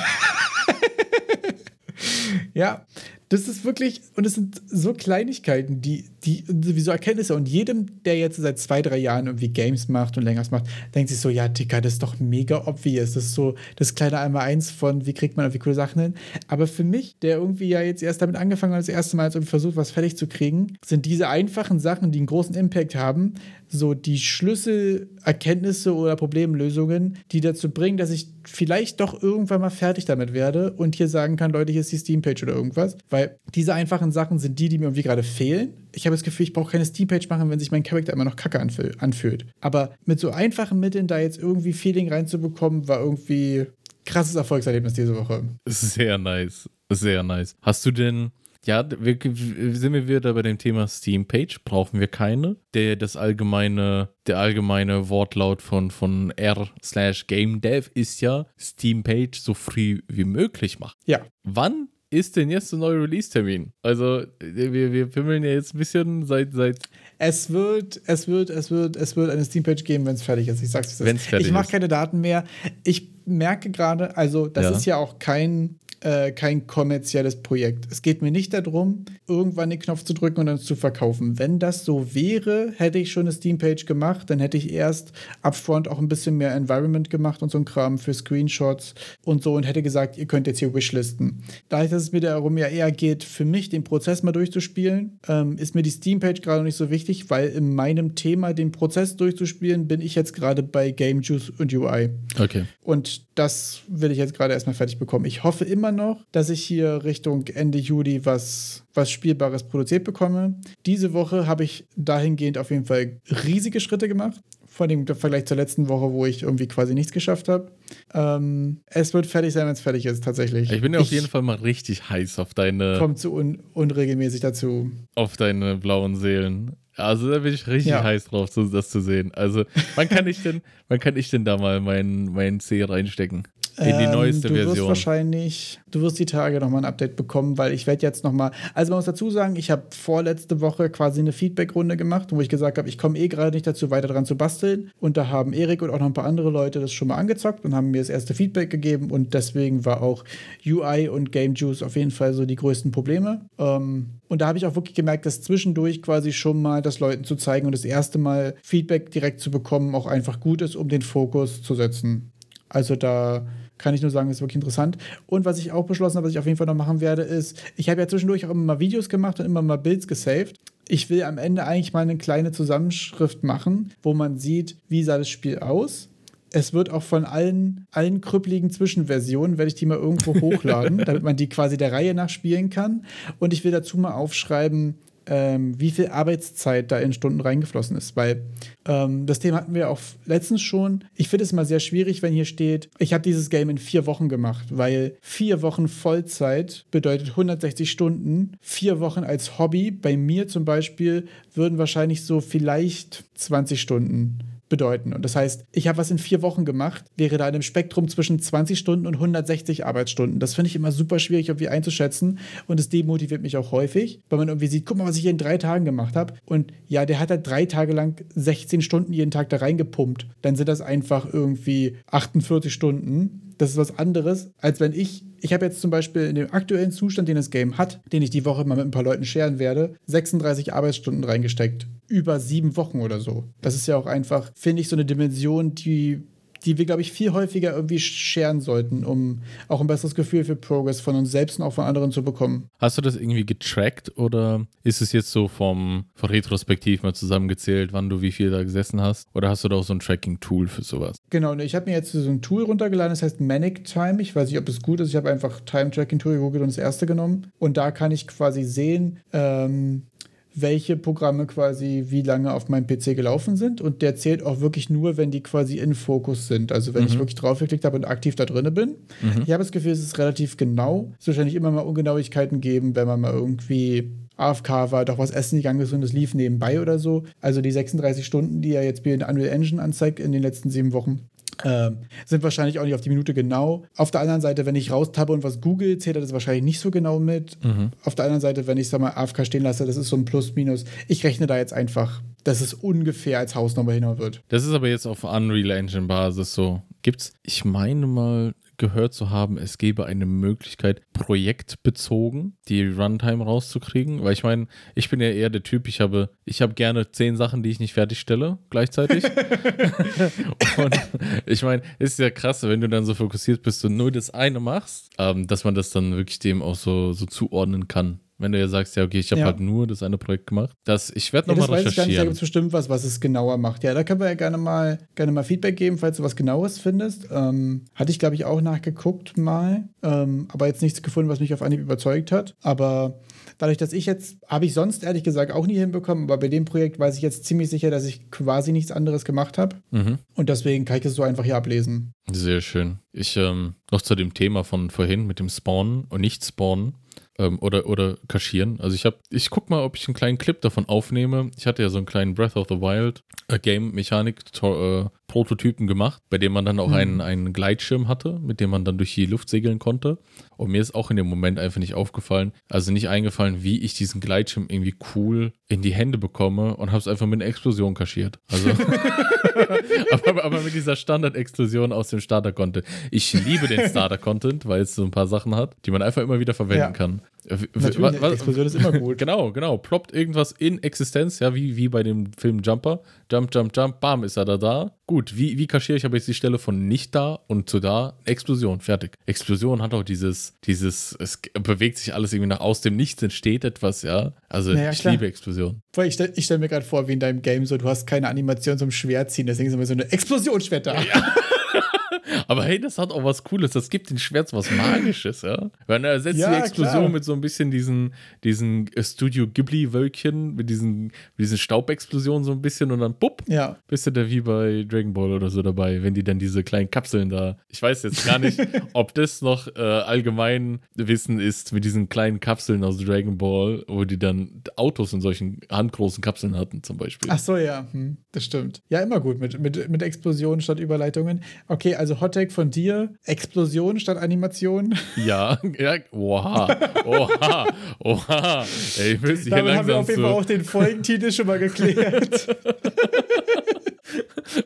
ja, das ist wirklich, und es sind so Kleinigkeiten, die, die, wie so Erkenntnisse. Und jedem, der jetzt seit zwei, drei Jahren irgendwie Games macht und länger macht, denkt sich so, ja, Dicker, das ist doch mega obvious. Das ist so das kleine Einmal-Eins von, wie kriegt man irgendwie coole Sachen hin. Aber für mich, der irgendwie ja jetzt erst damit angefangen hat, das erste Mal irgendwie versucht, was fertig zu kriegen, sind diese einfachen Sachen, die einen großen Impact haben, so die Schlüsselerkenntnisse oder Problemlösungen, die dazu bringen, dass ich vielleicht doch irgendwann mal fertig damit werde und hier sagen kann, Leute, hier ist die Steam-Page oder irgendwas. Weil diese einfachen Sachen sind die, die mir irgendwie gerade fehlen. Ich habe das Gefühl, ich brauche keine Steam-Page machen, wenn sich mein Charakter immer noch kacke anfühlt. Aber mit so einfachen Mitteln da jetzt irgendwie Feeling reinzubekommen, war irgendwie krasses Erfolgserlebnis diese Woche. Sehr nice. Sehr nice. Hast du denn Ja, wir, sind wir wieder bei dem Thema Steam-Page. Brauchen wir keine. Der, das allgemeine, der allgemeine Wortlaut von, von R slash Game Dev ist ja Steam-Page so früh wie möglich machen. Ja. Wann ist denn jetzt der neue Release-Termin? Also, wir, wir pimmeln ja jetzt ein bisschen seit, seit. Es wird, es wird, es wird, es wird eine Steam-Page geben, wenn es fertig ist. Ich sag's dir. Wenn's fertig ich mache keine Daten mehr. Ich merke gerade, also, das ja. ist ja auch kein äh, kein kommerzielles Projekt. Es geht mir nicht darum, irgendwann den Knopf zu drücken und dann zu verkaufen. Wenn das so wäre, hätte ich schon eine Steam-Page gemacht, dann hätte ich erst upfront auch ein bisschen mehr Environment gemacht und so ein Kram für Screenshots und so und hätte gesagt, ihr könnt jetzt hier wishlisten. Dadurch, dass es mir darum ja eher geht, für mich den Prozess mal durchzuspielen, ähm, ist mir die Steam-Page gerade nicht so wichtig, weil in meinem Thema den Prozess durchzuspielen, bin ich jetzt gerade bei Game Juice und UI. Okay. Und das will ich jetzt gerade erstmal fertig bekommen. Ich hoffe immer noch, dass ich hier Richtung Ende Juli was, was Spielbares produziert bekomme. Diese Woche habe ich dahingehend auf jeden Fall riesige Schritte gemacht. Vor dem Vergleich zur letzten Woche, wo ich irgendwie quasi nichts geschafft habe. Ähm, es wird fertig sein, wenn es fertig ist, tatsächlich. Ich bin ja auf jeden Fall mal richtig heiß auf deine. Kommt zu un unregelmäßig dazu. Auf deine blauen Seelen. Also da bin ich richtig ja. heiß drauf, das zu sehen. Also, wann kann ich denn, wann kann ich denn da mal meinen mein C reinstecken? In die ähm, neueste ähm, du Version. Du wirst wahrscheinlich, du wirst die Tage nochmal ein Update bekommen, weil ich werde jetzt nochmal, also man muss dazu sagen, ich habe vorletzte Woche quasi eine Feedback-Runde gemacht, wo ich gesagt habe, ich komme eh gerade nicht dazu, weiter dran zu basteln. Und da haben Erik und auch noch ein paar andere Leute das schon mal angezockt und haben mir das erste Feedback gegeben. Und deswegen war auch UI und Game Juice auf jeden Fall so die größten Probleme. Ähm, und da habe ich auch wirklich gemerkt, dass zwischendurch quasi schon mal das Leuten zu zeigen und das erste Mal Feedback direkt zu bekommen auch einfach gut ist, um den Fokus zu setzen. Also da kann ich nur sagen, ist wirklich interessant. Und was ich auch beschlossen habe, was ich auf jeden Fall noch machen werde, ist, ich habe ja zwischendurch auch immer mal Videos gemacht und immer mal Builds gesaved. Ich will am Ende eigentlich mal eine kleine Zusammenschrift machen, wo man sieht, wie sah das Spiel aus. Es wird auch von allen, allen krüppeligen Zwischenversionen, werde ich die mal irgendwo hochladen, damit man die quasi der Reihe nach spielen kann. Und ich will dazu mal aufschreiben, ähm, wie viel Arbeitszeit da in Stunden reingeflossen ist. Weil ähm, das Thema hatten wir auch letztens schon. Ich finde es immer sehr schwierig, wenn hier steht, ich habe dieses Game in vier Wochen gemacht, weil vier Wochen Vollzeit bedeutet 160 Stunden. Vier Wochen als Hobby, bei mir zum Beispiel, würden wahrscheinlich so vielleicht 20 Stunden bedeuten. Und das heißt, ich habe was in vier Wochen gemacht, wäre da in einem Spektrum zwischen 20 Stunden und 160 Arbeitsstunden. Das finde ich immer super schwierig irgendwie einzuschätzen und es demotiviert mich auch häufig, weil man irgendwie sieht, guck mal, was ich hier in drei Tagen gemacht habe. Und ja, der hat halt drei Tage lang 16 Stunden jeden Tag da reingepumpt. Dann sind das einfach irgendwie 48 Stunden das ist was anderes, als wenn ich, ich habe jetzt zum Beispiel in dem aktuellen Zustand, den das Game hat, den ich die Woche mal mit ein paar Leuten scheren werde, 36 Arbeitsstunden reingesteckt. Über sieben Wochen oder so. Das ist ja auch einfach, finde ich, so eine Dimension, die die wir, glaube ich, viel häufiger irgendwie scheren sollten, um auch ein besseres Gefühl für Progress von uns selbst und auch von anderen zu bekommen. Hast du das irgendwie getrackt oder ist es jetzt so vom, vom Retrospektiv mal zusammengezählt, wann du wie viel da gesessen hast? Oder hast du da auch so ein Tracking-Tool für sowas? Genau, ich habe mir jetzt so ein Tool runtergeladen, das heißt Manic Time. Ich weiß nicht, ob es gut ist. Ich habe einfach Time-Tracking-Tool gegoogelt und das erste genommen. Und da kann ich quasi sehen, ähm, welche Programme quasi wie lange auf meinem PC gelaufen sind. Und der zählt auch wirklich nur, wenn die quasi in Fokus sind. Also wenn mhm. ich wirklich draufgeklickt habe und aktiv da drin bin. Mhm. Ich habe das Gefühl, es ist relativ genau. Es wird wahrscheinlich immer mal Ungenauigkeiten geben, wenn man mal irgendwie AFK war, doch was essen gegangen ist und es lief nebenbei oder so. Also die 36 Stunden, die er jetzt in Unreal Engine anzeigt in den letzten sieben Wochen, ähm, sind wahrscheinlich auch nicht auf die Minute genau. Auf der anderen Seite, wenn ich raustappe und was google, zählt das wahrscheinlich nicht so genau mit. Mhm. Auf der anderen Seite, wenn ich sag mal AFK stehen lasse, das ist so ein Plus-Minus. Ich rechne da jetzt einfach, dass es ungefähr als Hausnummer hinhauen wird. Das ist aber jetzt auf Unreal Engine Basis so. Gibt's, ich meine mal, gehört zu haben, es gäbe eine Möglichkeit, projektbezogen die Runtime rauszukriegen. Weil ich meine, ich bin ja eher der Typ, ich habe, ich habe gerne zehn Sachen, die ich nicht fertigstelle gleichzeitig. und ich meine, ist ja krass, wenn du dann so fokussiert bist und nur das eine machst, ähm, dass man das dann wirklich dem auch so, so zuordnen kann. Wenn du ja sagst, ja, okay, ich habe ja. halt nur das eine Projekt gemacht. Das, ich werde nochmal ja, recherchieren. Ich gar nicht, da gibt bestimmt was, was es genauer macht. Ja, da können wir ja gerne mal, gerne mal Feedback geben, falls du was Genaues findest. Ähm, hatte ich, glaube ich, auch nachgeguckt mal, ähm, aber jetzt nichts gefunden, was mich auf Anhieb überzeugt hat. Aber dadurch, dass ich jetzt, habe ich sonst ehrlich gesagt auch nie hinbekommen, aber bei dem Projekt weiß ich jetzt ziemlich sicher, dass ich quasi nichts anderes gemacht habe. Mhm. Und deswegen kann ich es so einfach hier ablesen. Sehr schön. Ich, ähm, noch zu dem Thema von vorhin mit dem Spawnen und nicht Spawnen ähm, oder, oder kaschieren. Also ich habe, ich guck mal, ob ich einen kleinen Clip davon aufnehme. Ich hatte ja so einen kleinen Breath of the Wild äh, Game Mechanik äh, Prototypen gemacht, bei dem man dann auch hm. einen, einen Gleitschirm hatte, mit dem man dann durch die Luft segeln konnte. Und mir ist auch in dem Moment einfach nicht aufgefallen, also nicht eingefallen, wie ich diesen Gleitschirm irgendwie cool in die Hände bekomme und habe es einfach mit einer Explosion kaschiert. Also, aber, aber, mit dieser Standard-Explosion aus dem Starter-Content. Ich liebe den Starter-Content, weil es so ein paar Sachen hat, die man einfach immer wieder verwenden ja. kann. Natürlich, was, was, Explosion ist immer gut. Genau, genau. Ploppt irgendwas in Existenz, ja, wie, wie bei dem Film Jumper. Jump, jump, jump, bam, ist er da da. Gut, wie, wie kaschiere ich aber jetzt die Stelle von nicht da und zu da? Explosion, fertig. Explosion hat auch dieses, dieses, es bewegt sich alles irgendwie nach aus dem Nichts entsteht etwas, ja. Also naja, ich klar. liebe Explosion. Ich stelle stell mir gerade vor, wie in deinem Game so, du hast keine Animation zum Schwert ziehen, deswegen ist immer so eine Explosionsschwert da. Ja. Aber hey, das hat auch was Cooles. Das gibt den Schwert was Magisches, ja. Weil er ersetzt ja, die Explosion klar. mit so ein bisschen diesen, diesen Studio Ghibli-Wölkchen, mit diesen, mit diesen Staubexplosionen so ein bisschen und dann bupp, ja. bist du da wie bei Dragon Ball oder so dabei, wenn die dann diese kleinen Kapseln da. Ich weiß jetzt gar nicht, ob das noch äh, allgemein Wissen ist mit diesen kleinen Kapseln aus Dragon Ball, wo die dann Autos in solchen handgroßen Kapseln hatten, zum Beispiel. Ach so, ja, hm, das stimmt. Ja, immer gut mit, mit, mit Explosionen statt Überleitungen. Okay, also Hottake von dir: Explosion statt Animation. Ja, ja, oha, oha, oha. Ey, ich will Damit haben wir auf jeden Fall auch den Folgentitel schon mal geklärt.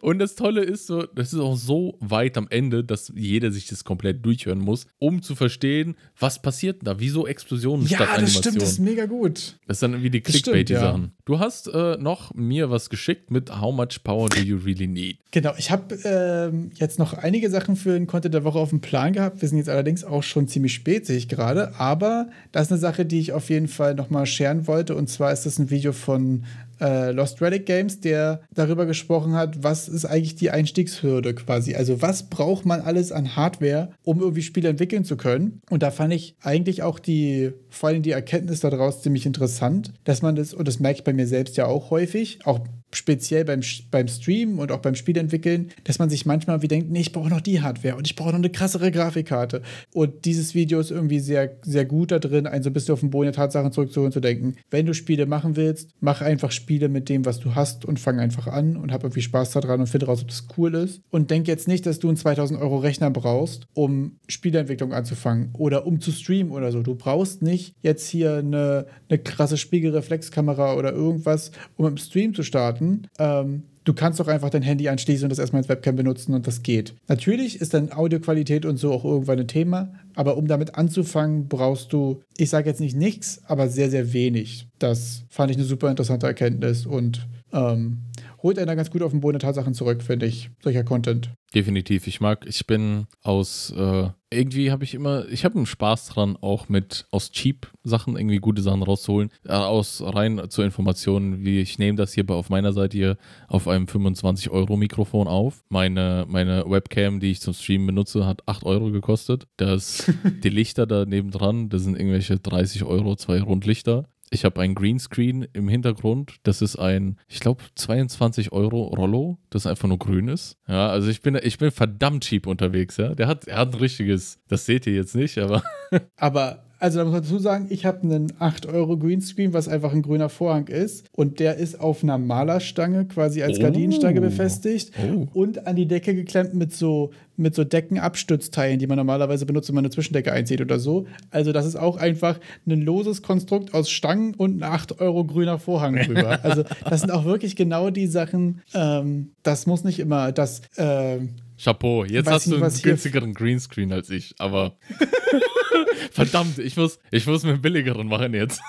Und das Tolle ist so, das ist auch so weit am Ende, dass jeder sich das komplett durchhören muss, um zu verstehen, was passiert da, wieso Explosionen ja, statt Animation. Ja, das stimmt, das ist mega gut. Das ist dann wie die Clickbait, die ja. Du hast äh, noch mir was geschickt mit How much power do you really need? Genau, ich habe ähm, jetzt noch einige Sachen für den Content der Woche auf dem Plan gehabt. Wir sind jetzt allerdings auch schon ziemlich spät, sehe ich gerade. Aber das ist eine Sache, die ich auf jeden Fall nochmal scheren wollte. Und zwar ist das ein Video von äh, Lost Relic Games, der darüber gesprochen hat, was ist eigentlich die Einstiegshürde quasi. Also was braucht man alles an Hardware, um irgendwie Spiele entwickeln zu können. Und da fand ich eigentlich auch die, vor allem die Erkenntnis daraus ziemlich interessant, dass man das, und das merke ich bei mir selbst ja auch häufig, auch speziell beim, beim Streamen und auch beim Spielentwickeln, dass man sich manchmal wie denkt, nee, ich brauche noch die Hardware und ich brauche noch eine krassere Grafikkarte. Und dieses Video ist irgendwie sehr, sehr gut da drin, einen so ein bisschen auf den Boden der Tatsachen zurückzuholen zu denken, wenn du Spiele machen willst, mach einfach Spiele mit dem, was du hast und fang einfach an und hab irgendwie Spaß daran und finde raus, ob das cool ist. Und denk jetzt nicht, dass du einen 2000 Euro Rechner brauchst, um Spieleentwicklung anzufangen oder um zu streamen oder so. Du brauchst nicht jetzt hier eine, eine krasse Spiegelreflexkamera oder irgendwas, um im Stream zu starten. Ähm, du kannst doch einfach dein Handy anschließen und das erstmal als Webcam benutzen und das geht. Natürlich ist dann Audioqualität und so auch irgendwann ein Thema, aber um damit anzufangen, brauchst du, ich sage jetzt nicht nichts, aber sehr, sehr wenig. Das fand ich eine super interessante Erkenntnis und ähm, holt einer ganz gut auf den Boden der Tatsachen zurück, finde ich, solcher Content. Definitiv. Ich mag, ich bin aus, äh, irgendwie habe ich immer, ich habe einen Spaß dran, auch mit aus Cheap-Sachen irgendwie gute Sachen rauszuholen. Äh, aus rein zur Information, wie ich nehme das hier bei, auf meiner Seite hier auf einem 25-Euro-Mikrofon auf. Meine, meine Webcam, die ich zum Streamen benutze, hat 8 Euro gekostet. Das, die Lichter da nebendran, das sind irgendwelche 30 Euro, zwei Rundlichter. Ich habe ein Greenscreen im Hintergrund. Das ist ein, ich glaube, 22 Euro Rollo, das einfach nur grün ist. Ja, also ich bin, ich bin verdammt cheap unterwegs, ja. Der hat, er hat ein richtiges, das seht ihr jetzt nicht, aber. aber also da muss man dazu sagen, ich habe einen 8 Euro Greenscreen, was einfach ein grüner Vorhang ist. Und der ist auf einer Malerstange quasi als oh. Gardinenstange befestigt oh. und an die Decke geklemmt mit so, mit so Deckenabstützteilen, die man normalerweise benutzt, wenn man eine Zwischendecke einzieht oder so. Also das ist auch einfach ein loses Konstrukt aus Stangen und ein 8 Euro grüner Vorhang drüber. also das sind auch wirklich genau die Sachen, ähm, das muss nicht immer das... Äh, Chapeau, jetzt hast nicht, du einen günstigeren Greenscreen als ich, aber verdammt, ich muss, ich muss mir einen billigeren machen jetzt.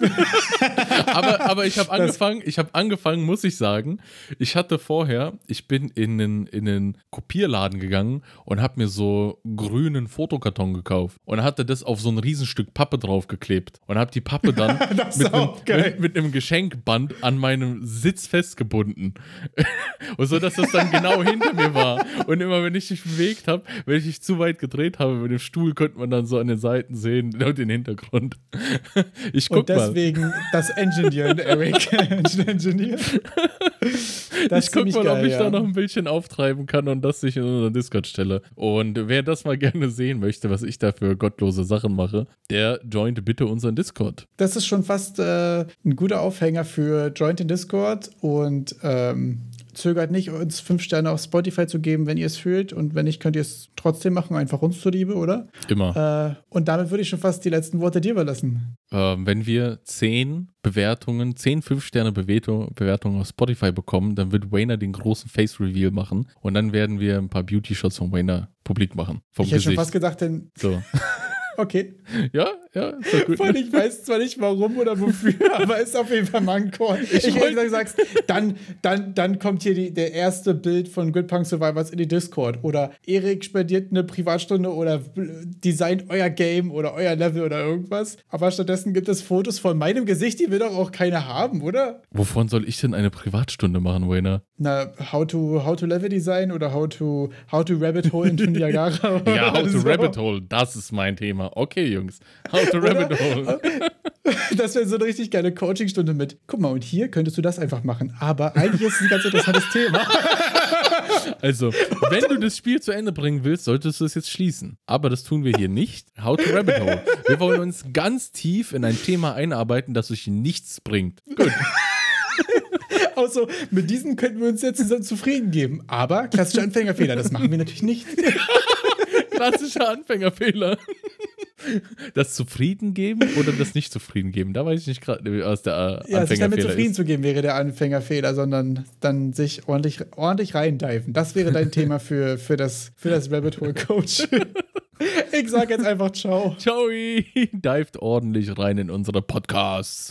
aber, aber ich habe angefangen, ich habe angefangen, muss ich sagen, ich hatte vorher, ich bin in einen, in einen Kopierladen gegangen und habe mir so grünen Fotokarton gekauft und hatte das auf so ein Riesenstück Pappe draufgeklebt und habe die Pappe dann mit, einem, mit, mit, einem Geschenkband an meinem Sitz festgebunden. und so, dass das dann genau hinter mir war. Und Und immer, wenn ich mich bewegt habe, wenn ich mich zu weit gedreht habe mit dem Stuhl, konnte man dann so an den Seiten sehen und den Hintergrund. Ich guck Und deswegen mal. das Engineeren, Eric. Engineeren. Das ich guck mal, ob geil, ich ja. da noch ein Bildchen auftreiben kann und das sich in unseren Discord stelle. Und wer das mal gerne sehen möchte, was ich da für gottlose Sachen mache, der joint bitte unseren Discord. Das ist schon fast äh, ein guter Aufhänger für Joint in Discord und ähm, zögert nicht, uns fünf Sterne auf Spotify zu geben, wenn ihr es fühlt. Und wenn nicht, könnt ihr es trotzdem machen, einfach uns zuliebe, oder? Immer. Äh, und damit würde ich schon fast die letzten Worte dir überlassen. Ähm, wenn wir zehn Bewertungen, zehn 5-Sterne-Bewertungen Bewertungen auf Spotify bekommen, dann wird Wayner den großen Face-Reveal machen und dann werden wir ein paar Beauty-Shots von Wayner publik machen. Vom ich hätte schon fast gedacht, denn, so. okay. Ja, ja, ist gut. Voll, ich weiß zwar nicht warum oder wofür, aber ist auf jeden Fall Manko. Ich, Ich hätte gesagt, du sagst, dann, dann, dann kommt hier die, der erste Bild von Good Punk Survivors in die Discord. Oder Erik spendiert eine Privatstunde oder designt euer Game oder euer Level oder irgendwas. Aber stattdessen gibt es Fotos von meinem Gesicht, die will doch auch keiner haben, oder? Wovon soll ich denn eine Privatstunde machen, Wayner? Na, how to, how to Level Design oder how to, how to Rabbit Hole into Niagara. Ja, How to So. Rabbit Hole, das ist mein Thema. Okay, Jungs. How to Rabbit Hole. Das wäre so eine richtig geile Coachingstunde mit. Guck mal, und hier könntest du das einfach machen. Aber eigentlich ist es ein ganz interessantes Thema. Also, wenn du das Spiel zu Ende bringen willst, solltest du es jetzt schließen. Aber das tun wir hier nicht. How to Rabbit Hole. Wir wollen uns ganz tief in ein Thema einarbeiten, das euch nichts bringt. Gut. Also, mit diesen könnten wir uns jetzt zufrieden geben. Aber klassische Anfängerfehler, das machen wir natürlich nicht. Klassischer Anfängerfehler. Das zufrieden geben oder das nicht zufrieden geben? Da weiß ich nicht gerade, was der äh, Ja, sich damit Anfängerfehler zufrieden ist. zu geben, wäre der Anfängerfehler, sondern dann sich ordentlich, ordentlich reindiven. Das wäre dein Thema für, für, das, für das Rabbit Hole Coach. Ich sag jetzt einfach Ciao. Ciao, dived ordentlich rein in unsere Podcasts.